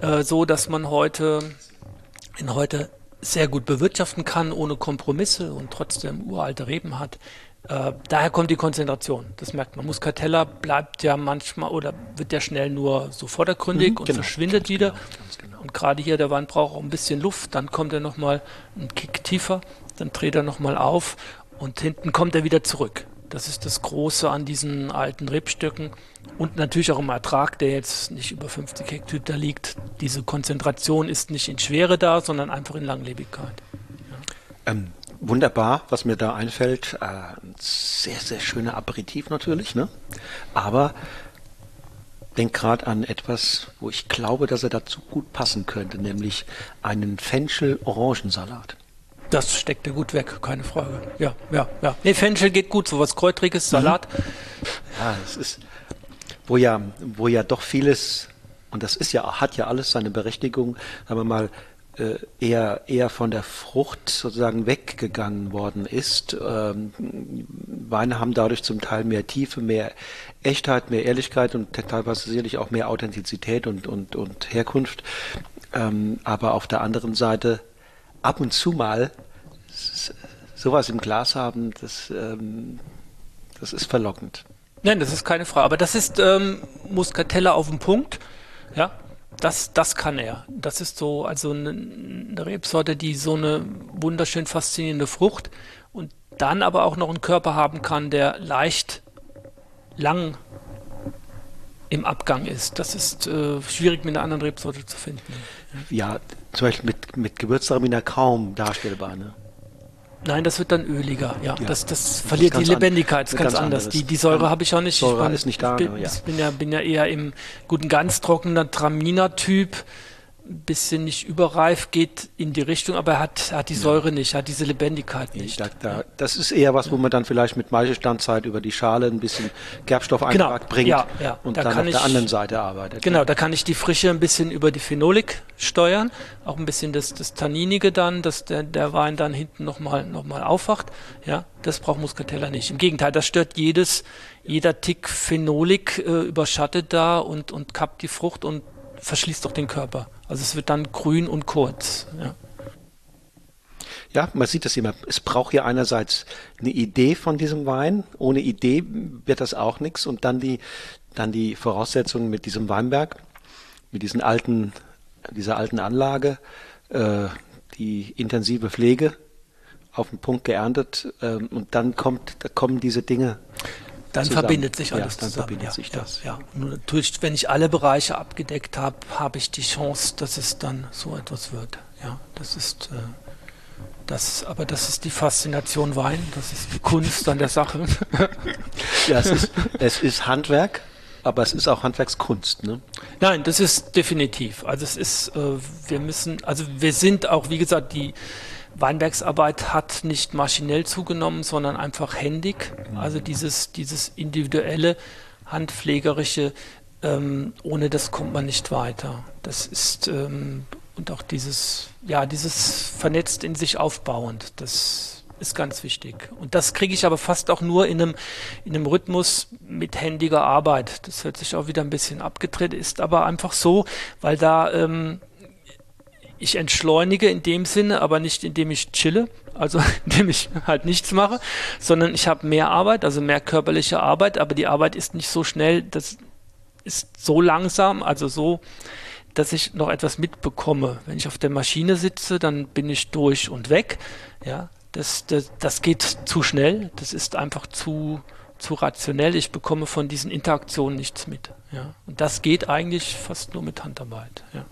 S2: äh, so, dass man heute in heute sehr gut bewirtschaften kann, ohne Kompromisse und trotzdem uralte Reben hat. Äh, daher kommt die Konzentration. Das merkt man. Muscatella bleibt ja manchmal oder wird ja schnell nur so vordergründig mhm, und genau, verschwindet wieder. Genau, genau. Und gerade hier, der Wein braucht auch ein bisschen Luft, dann kommt er nochmal einen Kick tiefer, dann dreht er nochmal auf und hinten kommt er wieder zurück. Das ist das Große an diesen alten Rebstöcken und natürlich auch im Ertrag, der jetzt nicht über 50 Hektoliter liegt. Diese Konzentration ist nicht in Schwere da, sondern einfach in Langlebigkeit.
S1: Ähm, wunderbar, was mir da einfällt. Äh, ein sehr, sehr schöner Aperitif natürlich, ne? Aber denk gerade an etwas, wo ich glaube, dass er dazu gut passen könnte, nämlich einen Fenchel-Orangensalat.
S2: Das steckt er gut weg, keine Frage. Ja, ja, ja. Nee, Fenchel geht gut, sowas Kräutriges, mhm. Salat.
S1: Ja, es ist, wo ja, wo ja doch vieles, und das ist ja, hat ja alles seine Berechtigung, sagen wir mal, eher, eher von der Frucht sozusagen weggegangen worden ist. Ähm, Weine haben dadurch zum Teil mehr Tiefe, mehr Echtheit, mehr Ehrlichkeit und teilweise sicherlich auch mehr Authentizität und, und, und Herkunft. Ähm, aber auf der anderen Seite ab und zu mal sowas im Glas haben, das, ähm, das ist verlockend.
S2: Nein, das ist keine Frage. Aber das ist ähm, Muscatella auf dem Punkt. Ja, das, das kann er. Das ist so, also eine, eine Rebsorte, die so eine wunderschön faszinierende Frucht und dann aber auch noch einen Körper haben kann, der leicht lang im Abgang ist. Das ist äh, schwierig mit einer anderen Rebsorte zu finden.
S1: Ja, zum Beispiel mit, mit Gewürztraminer kaum darstellbar. Ne?
S2: Nein, das wird dann öliger. Ja, ja. Das, das verliert das die Lebendigkeit. Das ist ganz, ganz anders. Die, die Säure habe ich auch nicht.
S1: Säure ich ist nicht da.
S2: Ich bin, ja. Ich bin ja, bin ja eher im guten ganz trockener Traminer-Typ bisschen nicht überreif, geht in die Richtung, aber er hat, hat die Säure ja. nicht, hat diese Lebendigkeit nicht.
S1: Da, da, das ist eher was, wo man dann vielleicht mit Maischestandzeit über die Schale ein bisschen Gerbstoff genau. bringt
S2: ja, ja.
S1: und da dann auf ich, der anderen Seite arbeitet.
S2: Genau, da kann ich die Frische ein bisschen über die Phenolik steuern, auch ein bisschen das, das Tanninige dann, dass der, der Wein dann hinten nochmal noch mal aufwacht. Ja, das braucht Muscatella nicht. Im Gegenteil, das stört jedes, jeder Tick Phenolik äh, überschattet da und, und kappt die Frucht und verschließt doch den Körper. Also es wird dann grün und kurz. Ja.
S1: Ja, man sieht das immer. Es braucht ja einerseits eine Idee von diesem Wein. Ohne Idee wird das auch nichts. Und dann die, dann die Voraussetzungen mit diesem Weinberg, mit diesen alten, dieser alten Anlage, äh, die intensive Pflege auf den Punkt geerntet. Äh, und dann kommt, da kommen diese Dinge
S2: dann zusammen. verbindet sich alles ja, dann
S1: zusammen. verbindet ja, sich das.
S2: Ja, Nur natürlich, wenn ich alle Bereiche abgedeckt habe, habe ich die Chance, dass es dann so etwas wird. Ja, das ist äh, das, aber das ist die Faszination Wein, das ist die Kunst an der Sache. [LAUGHS]
S1: ja, es ist, es ist Handwerk, aber es ist auch Handwerkskunst, ne?
S2: Nein, das ist definitiv. Also es ist, äh, wir müssen, also wir sind auch, wie gesagt, die Weinbergsarbeit hat nicht maschinell zugenommen, sondern einfach händig. Also dieses, dieses individuelle, handpflegerische, ähm, ohne das kommt man nicht weiter. Das ist ähm, und auch dieses, ja, dieses vernetzt in sich aufbauend, das ist ganz wichtig. Und das kriege ich aber fast auch nur in einem, in einem Rhythmus mit händiger Arbeit. Das hört sich auch wieder ein bisschen abgedreht, ist aber einfach so, weil da ähm, ich entschleunige in dem Sinne, aber nicht indem ich chille, also [LAUGHS] indem ich halt nichts mache, sondern ich habe mehr Arbeit, also mehr körperliche Arbeit, aber die Arbeit ist nicht so schnell, das ist so langsam, also so, dass ich noch etwas mitbekomme. Wenn ich auf der Maschine sitze, dann bin ich durch und weg. Ja, das, das, das geht zu schnell, das ist einfach zu, zu rationell. Ich bekomme von diesen Interaktionen nichts mit. Ja. Und das geht eigentlich fast nur mit Handarbeit. Ja.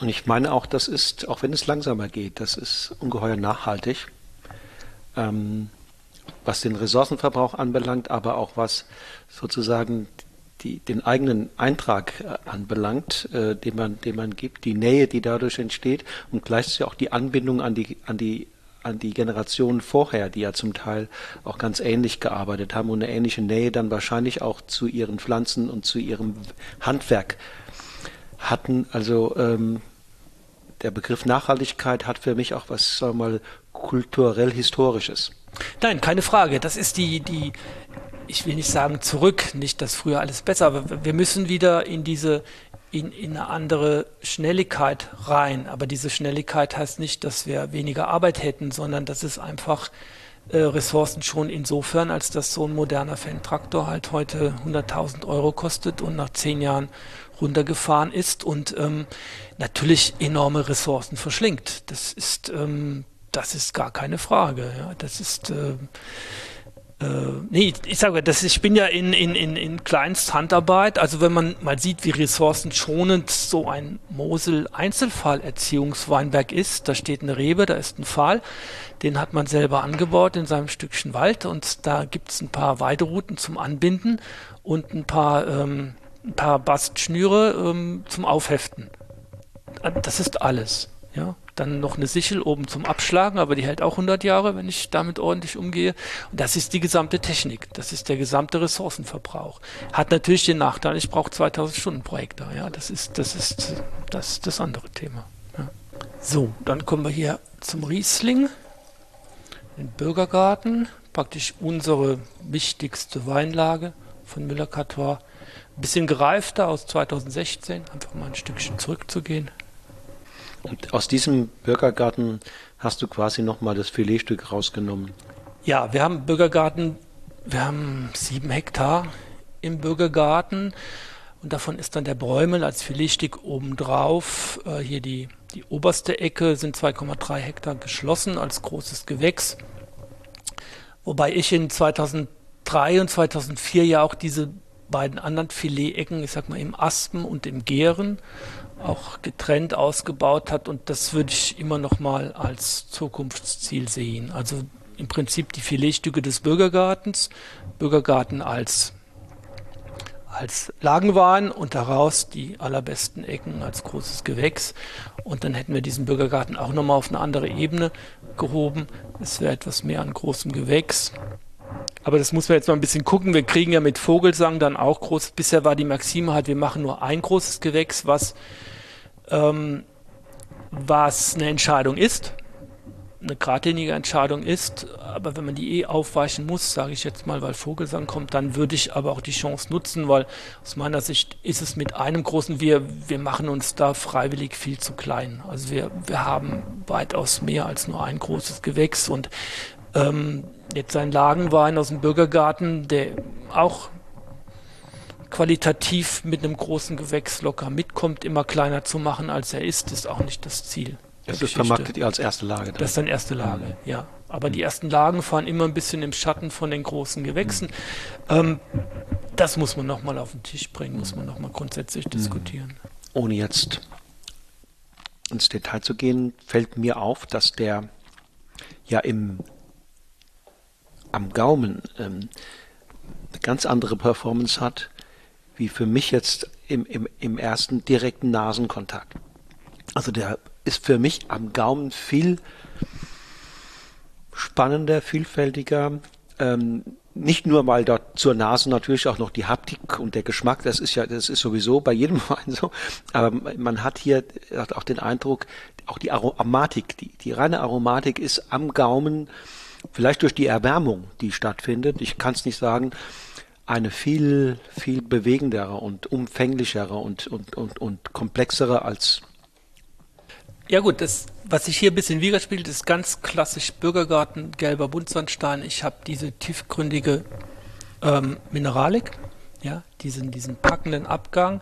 S1: Und ich meine auch, das ist, auch wenn es langsamer geht, das ist ungeheuer nachhaltig, ähm, was den Ressourcenverbrauch anbelangt, aber auch was sozusagen die, den eigenen Eintrag äh, anbelangt, äh, den man, den man gibt, die Nähe, die dadurch entsteht und gleichzeitig auch die Anbindung an die, an die an die Generationen vorher, die ja zum Teil auch ganz ähnlich gearbeitet haben und eine ähnliche Nähe dann wahrscheinlich auch zu ihren Pflanzen und zu ihrem Handwerk hatten. Also ähm, der Begriff Nachhaltigkeit hat für mich auch was, sagen wir mal, kulturell-historisches.
S2: Nein, keine Frage. Das ist die, die, ich will nicht sagen zurück, nicht dass früher alles besser, aber wir müssen wieder in diese, in, in eine andere Schnelligkeit rein. Aber diese Schnelligkeit heißt nicht, dass wir weniger Arbeit hätten, sondern dass es einfach äh, Ressourcen schon insofern, als dass so ein moderner Fenntraktor halt heute 100.000 Euro kostet und nach zehn Jahren runtergefahren ist und ähm, natürlich enorme Ressourcen verschlingt. Das ist, ähm, das ist gar keine Frage. Ja. Das ist, äh, äh, nee, ich sage, das ich bin ja in, in, in, in Kleinsthandarbeit. Also wenn man mal sieht, wie ressourcenschonend so ein Mosel-Einzelfall-Erziehungsweinberg ist, da steht eine Rebe, da ist ein Pfahl, den hat man selber angebaut in seinem Stückchen Wald und da gibt es ein paar Weiderouten zum Anbinden und ein paar, ähm, ein paar Bastschnüre ähm, zum Aufheften. Das ist alles. Ja, dann noch eine Sichel oben zum Abschlagen, aber die hält auch 100 Jahre, wenn ich damit ordentlich umgehe. Und das ist die gesamte Technik. Das ist der gesamte Ressourcenverbrauch. Hat natürlich den Nachteil, ich brauche 2000 Stunden pro Hektar. Ja, das ist das, ist, das, das andere Thema. Ja. So, dann kommen wir hier zum Riesling, den Bürgergarten, praktisch unsere wichtigste Weinlage von Müller-Catois. Bisschen gereifter aus 2016, einfach mal ein Stückchen zurückzugehen.
S1: Und aus diesem Bürgergarten hast du quasi nochmal das Filetstück rausgenommen.
S2: Ja, wir haben Bürgergarten, wir haben sieben Hektar im Bürgergarten und davon ist dann der Bräumel als Filetstück obendrauf. Äh, hier die, die oberste Ecke sind 2,3 Hektar geschlossen als großes Gewächs. Wobei ich in 2003 und 2004 ja auch diese beiden anderen Filetecken, ich sag mal im Aspen und im Gären, auch getrennt ausgebaut hat und das würde ich immer noch mal als Zukunftsziel sehen. Also im Prinzip die Filetstücke des Bürgergartens, Bürgergarten als als Lagenwein und daraus die allerbesten Ecken als großes Gewächs. Und dann hätten wir diesen Bürgergarten auch nochmal auf eine andere Ebene gehoben. Es wäre etwas mehr an großem Gewächs. Aber das muss man jetzt mal ein bisschen gucken. Wir kriegen ja mit Vogelsang dann auch groß. Bisher war die Maxime halt, wir machen nur ein großes Gewächs, was ähm, was eine Entscheidung ist, eine geradlinige Entscheidung ist, aber wenn man die eh aufweichen muss, sage ich jetzt mal, weil Vogelsang kommt, dann würde ich aber auch die Chance nutzen, weil aus meiner Sicht ist es mit einem großen, wir, wir machen uns da freiwillig viel zu klein. Also wir, wir haben weitaus mehr als nur ein großes Gewächs und ähm, jetzt ein Lagenwein aus dem Bürgergarten, der auch qualitativ mit einem großen Gewächs locker mitkommt, immer kleiner zu machen, als er ist, ist auch nicht das Ziel.
S1: Das ist vermarktet ihr als erste Lage.
S2: Dann. Das ist dann erste Lage, mhm. ja. Aber die ersten Lagen fahren immer ein bisschen im Schatten von den großen Gewächsen. Mhm. Ähm, das muss man nochmal auf den Tisch bringen, muss man nochmal grundsätzlich mhm. diskutieren.
S1: Ohne jetzt ins Detail zu gehen, fällt mir auf, dass der ja im am Gaumen ähm, eine ganz andere Performance hat wie für mich jetzt im, im, im ersten direkten Nasenkontakt. Also der ist für mich am Gaumen viel spannender, vielfältiger. Ähm, nicht nur, weil dort zur Nase natürlich auch noch die Haptik und der Geschmack, das ist ja, das ist sowieso bei jedem [LAUGHS] Wein so, aber man hat hier auch den Eindruck, auch die Aromatik, die, die reine Aromatik ist am Gaumen, vielleicht durch die Erwärmung, die stattfindet, ich kann es nicht sagen, eine viel, viel bewegendere und umfänglichere und, und, und, und komplexere als.
S2: Ja gut, das, was sich hier ein bisschen widerspiegelt, ist ganz klassisch Bürgergarten, gelber Buntsandstein. Ich habe diese tiefgründige ähm, Mineralik, ja, diesen, diesen packenden Abgang.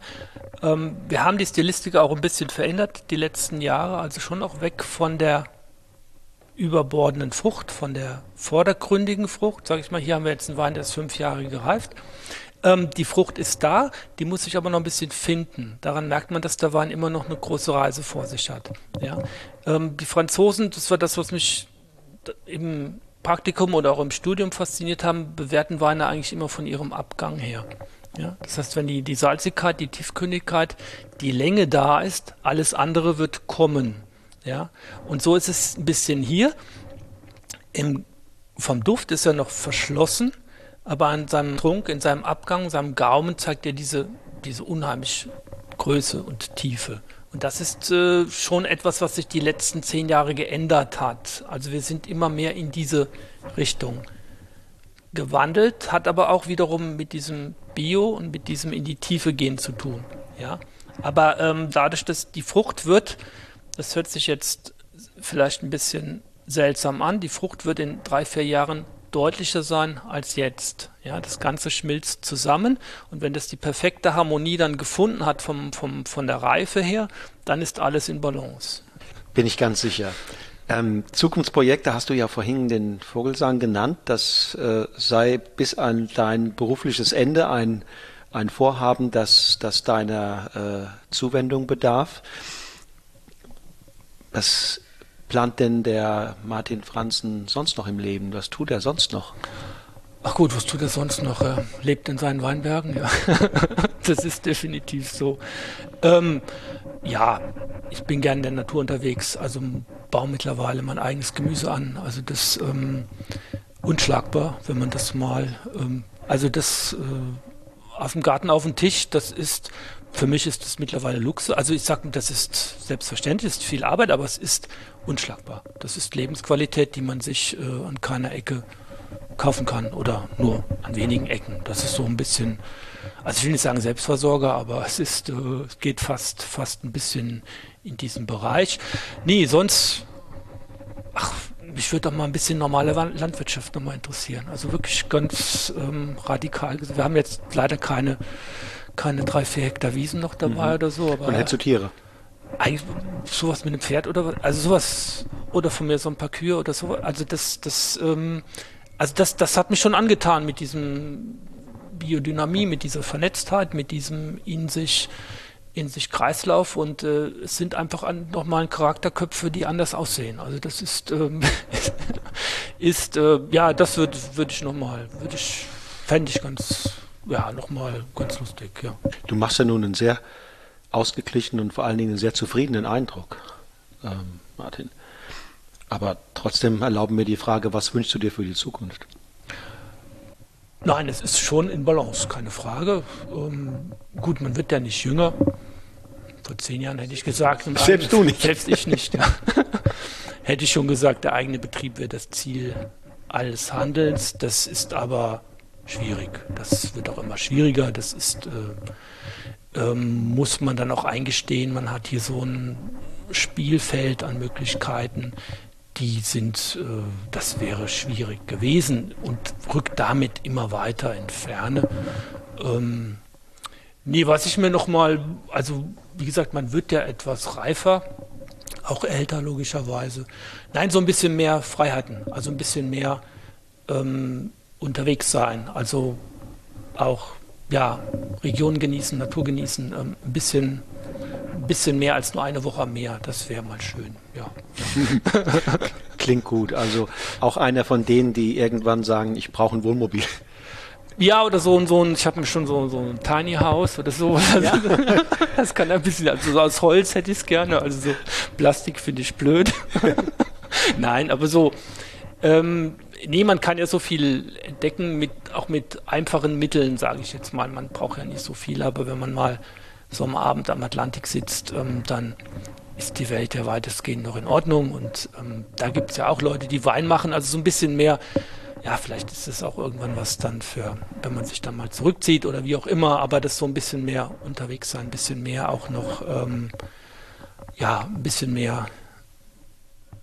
S2: Ähm, wir haben die Stilistik auch ein bisschen verändert die letzten Jahre, also schon auch weg von der überbordenden Frucht, von der vordergründigen Frucht. Sag ich mal, hier haben wir jetzt einen Wein, der ist fünf Jahre gereift. Ähm, die Frucht ist da, die muss sich aber noch ein bisschen finden. Daran merkt man, dass der Wein immer noch eine große Reise vor sich hat. Ja? Ähm, die Franzosen, das war das, was mich im Praktikum oder auch im Studium fasziniert haben, bewerten Weine eigentlich immer von ihrem Abgang her. Ja, das heißt, wenn die, die Salzigkeit, die Tiefkündigkeit, die Länge da ist, alles andere wird kommen. Ja? Und so ist es ein bisschen hier. Im, vom Duft ist er noch verschlossen, aber an seinem Trunk, in seinem Abgang, seinem Gaumen zeigt er diese, diese unheimliche Größe und Tiefe. Und das ist äh, schon etwas, was sich die letzten zehn Jahre geändert hat. Also wir sind immer mehr in diese Richtung gewandelt, hat aber auch wiederum mit diesem Bio und mit diesem in die Tiefe gehen zu tun. Ja? Aber ähm, dadurch, dass die Frucht wird das hört sich jetzt vielleicht ein bisschen seltsam an. Die Frucht wird in drei, vier Jahren deutlicher sein als jetzt. Ja, das Ganze schmilzt zusammen und wenn das die perfekte Harmonie dann gefunden hat vom, vom, von der Reife her, dann ist alles in Balance.
S1: Bin ich ganz sicher. Ähm, Zukunftsprojekte hast du ja vorhin den Vogelsang genannt. Das äh, sei bis an dein berufliches Ende ein, ein Vorhaben, das, das deiner äh, Zuwendung bedarf. Was plant denn der Martin Franzen sonst noch im Leben? Was tut er sonst noch?
S2: Ach gut, was tut er sonst noch? Er lebt in seinen Weinbergen, ja. [LAUGHS] das ist definitiv so. Ähm, ja, ich bin gern in der Natur unterwegs, also baue mittlerweile mein eigenes Gemüse an. Also das ähm, unschlagbar, wenn man das mal, ähm, also das äh, auf dem Garten auf dem Tisch, das ist, für mich ist das mittlerweile Luxus. Also ich sage, das ist selbstverständlich, ist viel Arbeit, aber es ist unschlagbar. Das ist Lebensqualität, die man sich äh, an keiner Ecke kaufen kann oder nur an wenigen Ecken. Das ist so ein bisschen, also ich will nicht sagen Selbstversorger, aber es ist, äh, es geht fast, fast ein bisschen in diesem Bereich. Nee, sonst, ach, mich würde doch mal ein bisschen normale Landwirtschaft nochmal interessieren. Also wirklich ganz ähm, radikal. Wir haben jetzt leider keine, keine drei, vier Hektar Wiesen noch dabei mhm. oder so.
S1: Aber Und hättest du Tiere?
S2: Eigentlich sowas mit einem Pferd oder also sowas oder von mir so ein paar Kühe oder so. Also das, das, ähm, also das, das hat mich schon angetan mit diesem Biodynamie, mit dieser Vernetztheit, mit diesem in sich in sich Kreislauf und äh, es sind einfach an, nochmal Charakterköpfe, die anders aussehen. Also das ist, ähm, [LAUGHS] ist äh, ja, das würde würd ich nochmal, würde ich, fände ich ganz, ja, nochmal ganz lustig, ja.
S1: Du machst ja nun einen sehr ausgeglichenen und vor allen Dingen einen sehr zufriedenen Eindruck, ähm, Martin. Aber trotzdem erlauben wir die Frage, was wünschst du dir für die Zukunft?
S2: Nein, es ist schon in Balance, keine Frage. Ähm, gut, man wird ja nicht jünger. Vor zehn Jahren hätte ich gesagt.
S1: Selbst du nicht.
S2: Selbst ich nicht, ja. hätte ich schon gesagt, der eigene Betrieb wäre das Ziel alles Handelns. Das ist aber schwierig. Das wird auch immer schwieriger. Das ist, äh, ähm, muss man dann auch eingestehen. Man hat hier so ein Spielfeld an Möglichkeiten, die sind, äh, das wäre schwierig gewesen und rückt damit immer weiter in Ferne. Ähm, nee, was ich mir nochmal, also wie gesagt, man wird ja etwas reifer, auch älter logischerweise. Nein, so ein bisschen mehr Freiheiten, also ein bisschen mehr ähm, unterwegs sein, also auch ja, Region genießen, Natur genießen, ähm, ein bisschen bisschen mehr als nur eine Woche mehr. Das wäre mal schön, ja. [LAUGHS]
S1: Klingt gut. Also auch einer von denen, die irgendwann sagen, ich brauche ein Wohnmobil.
S2: Ja, oder so, so ein, ich habe mir schon so, so ein Tiny House oder so. Ja. [LAUGHS] das kann ein bisschen, also so aus Holz hätte ich es gerne, also so Plastik finde ich blöd. [LAUGHS] Nein, aber so, ähm, nee, man kann ja so viel entdecken, mit, auch mit einfachen Mitteln, sage ich jetzt mal. Man braucht ja nicht so viel, aber wenn man mal so am Abend am Atlantik sitzt, ähm, dann ist die Welt ja weitestgehend noch in Ordnung. Und ähm, da gibt es ja auch Leute, die Wein machen, also so ein bisschen mehr. Ja, vielleicht ist es auch irgendwann was dann für, wenn man sich dann mal zurückzieht oder wie auch immer, aber das so ein bisschen mehr unterwegs sein, ein bisschen mehr auch noch, ähm, ja, ein bisschen mehr,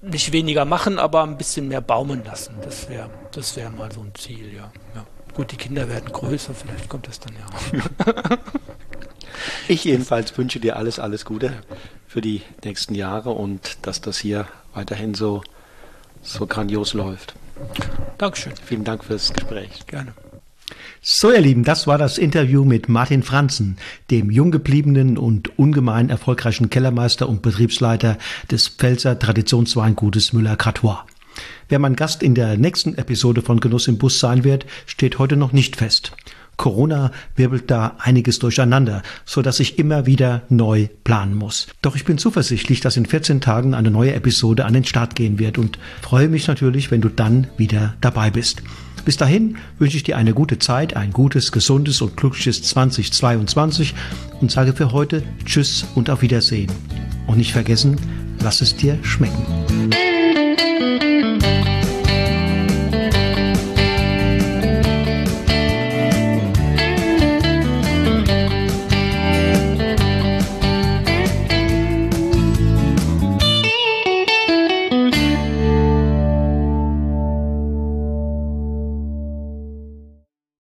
S2: nicht weniger machen, aber ein bisschen mehr baumen lassen. Das wäre das wär mal so ein Ziel, ja. ja. Gut, die Kinder werden größer, vielleicht kommt das dann ja auch. [LAUGHS]
S1: Ich jedenfalls wünsche dir alles, alles Gute für die nächsten Jahre und dass das hier weiterhin so, so grandios läuft.
S2: Dankeschön.
S1: Vielen Dank fürs Gespräch.
S2: Gerne.
S1: So, ihr Lieben, das war das Interview mit Martin Franzen, dem jung gebliebenen und ungemein erfolgreichen Kellermeister und Betriebsleiter des Pfälzer Traditionsweingutes Müller-Cratois. Wer mein Gast in der nächsten Episode von Genuss im Bus sein wird, steht heute noch nicht fest. Corona wirbelt da einiges durcheinander, so dass ich immer wieder neu planen muss. Doch ich bin zuversichtlich, dass in 14 Tagen eine neue Episode an den Start gehen wird und freue mich natürlich, wenn du dann wieder dabei bist. Bis dahin wünsche ich dir eine gute Zeit, ein gutes, gesundes und glückliches 2022 und sage für heute Tschüss und auf Wiedersehen. Und nicht vergessen, lass es dir schmecken.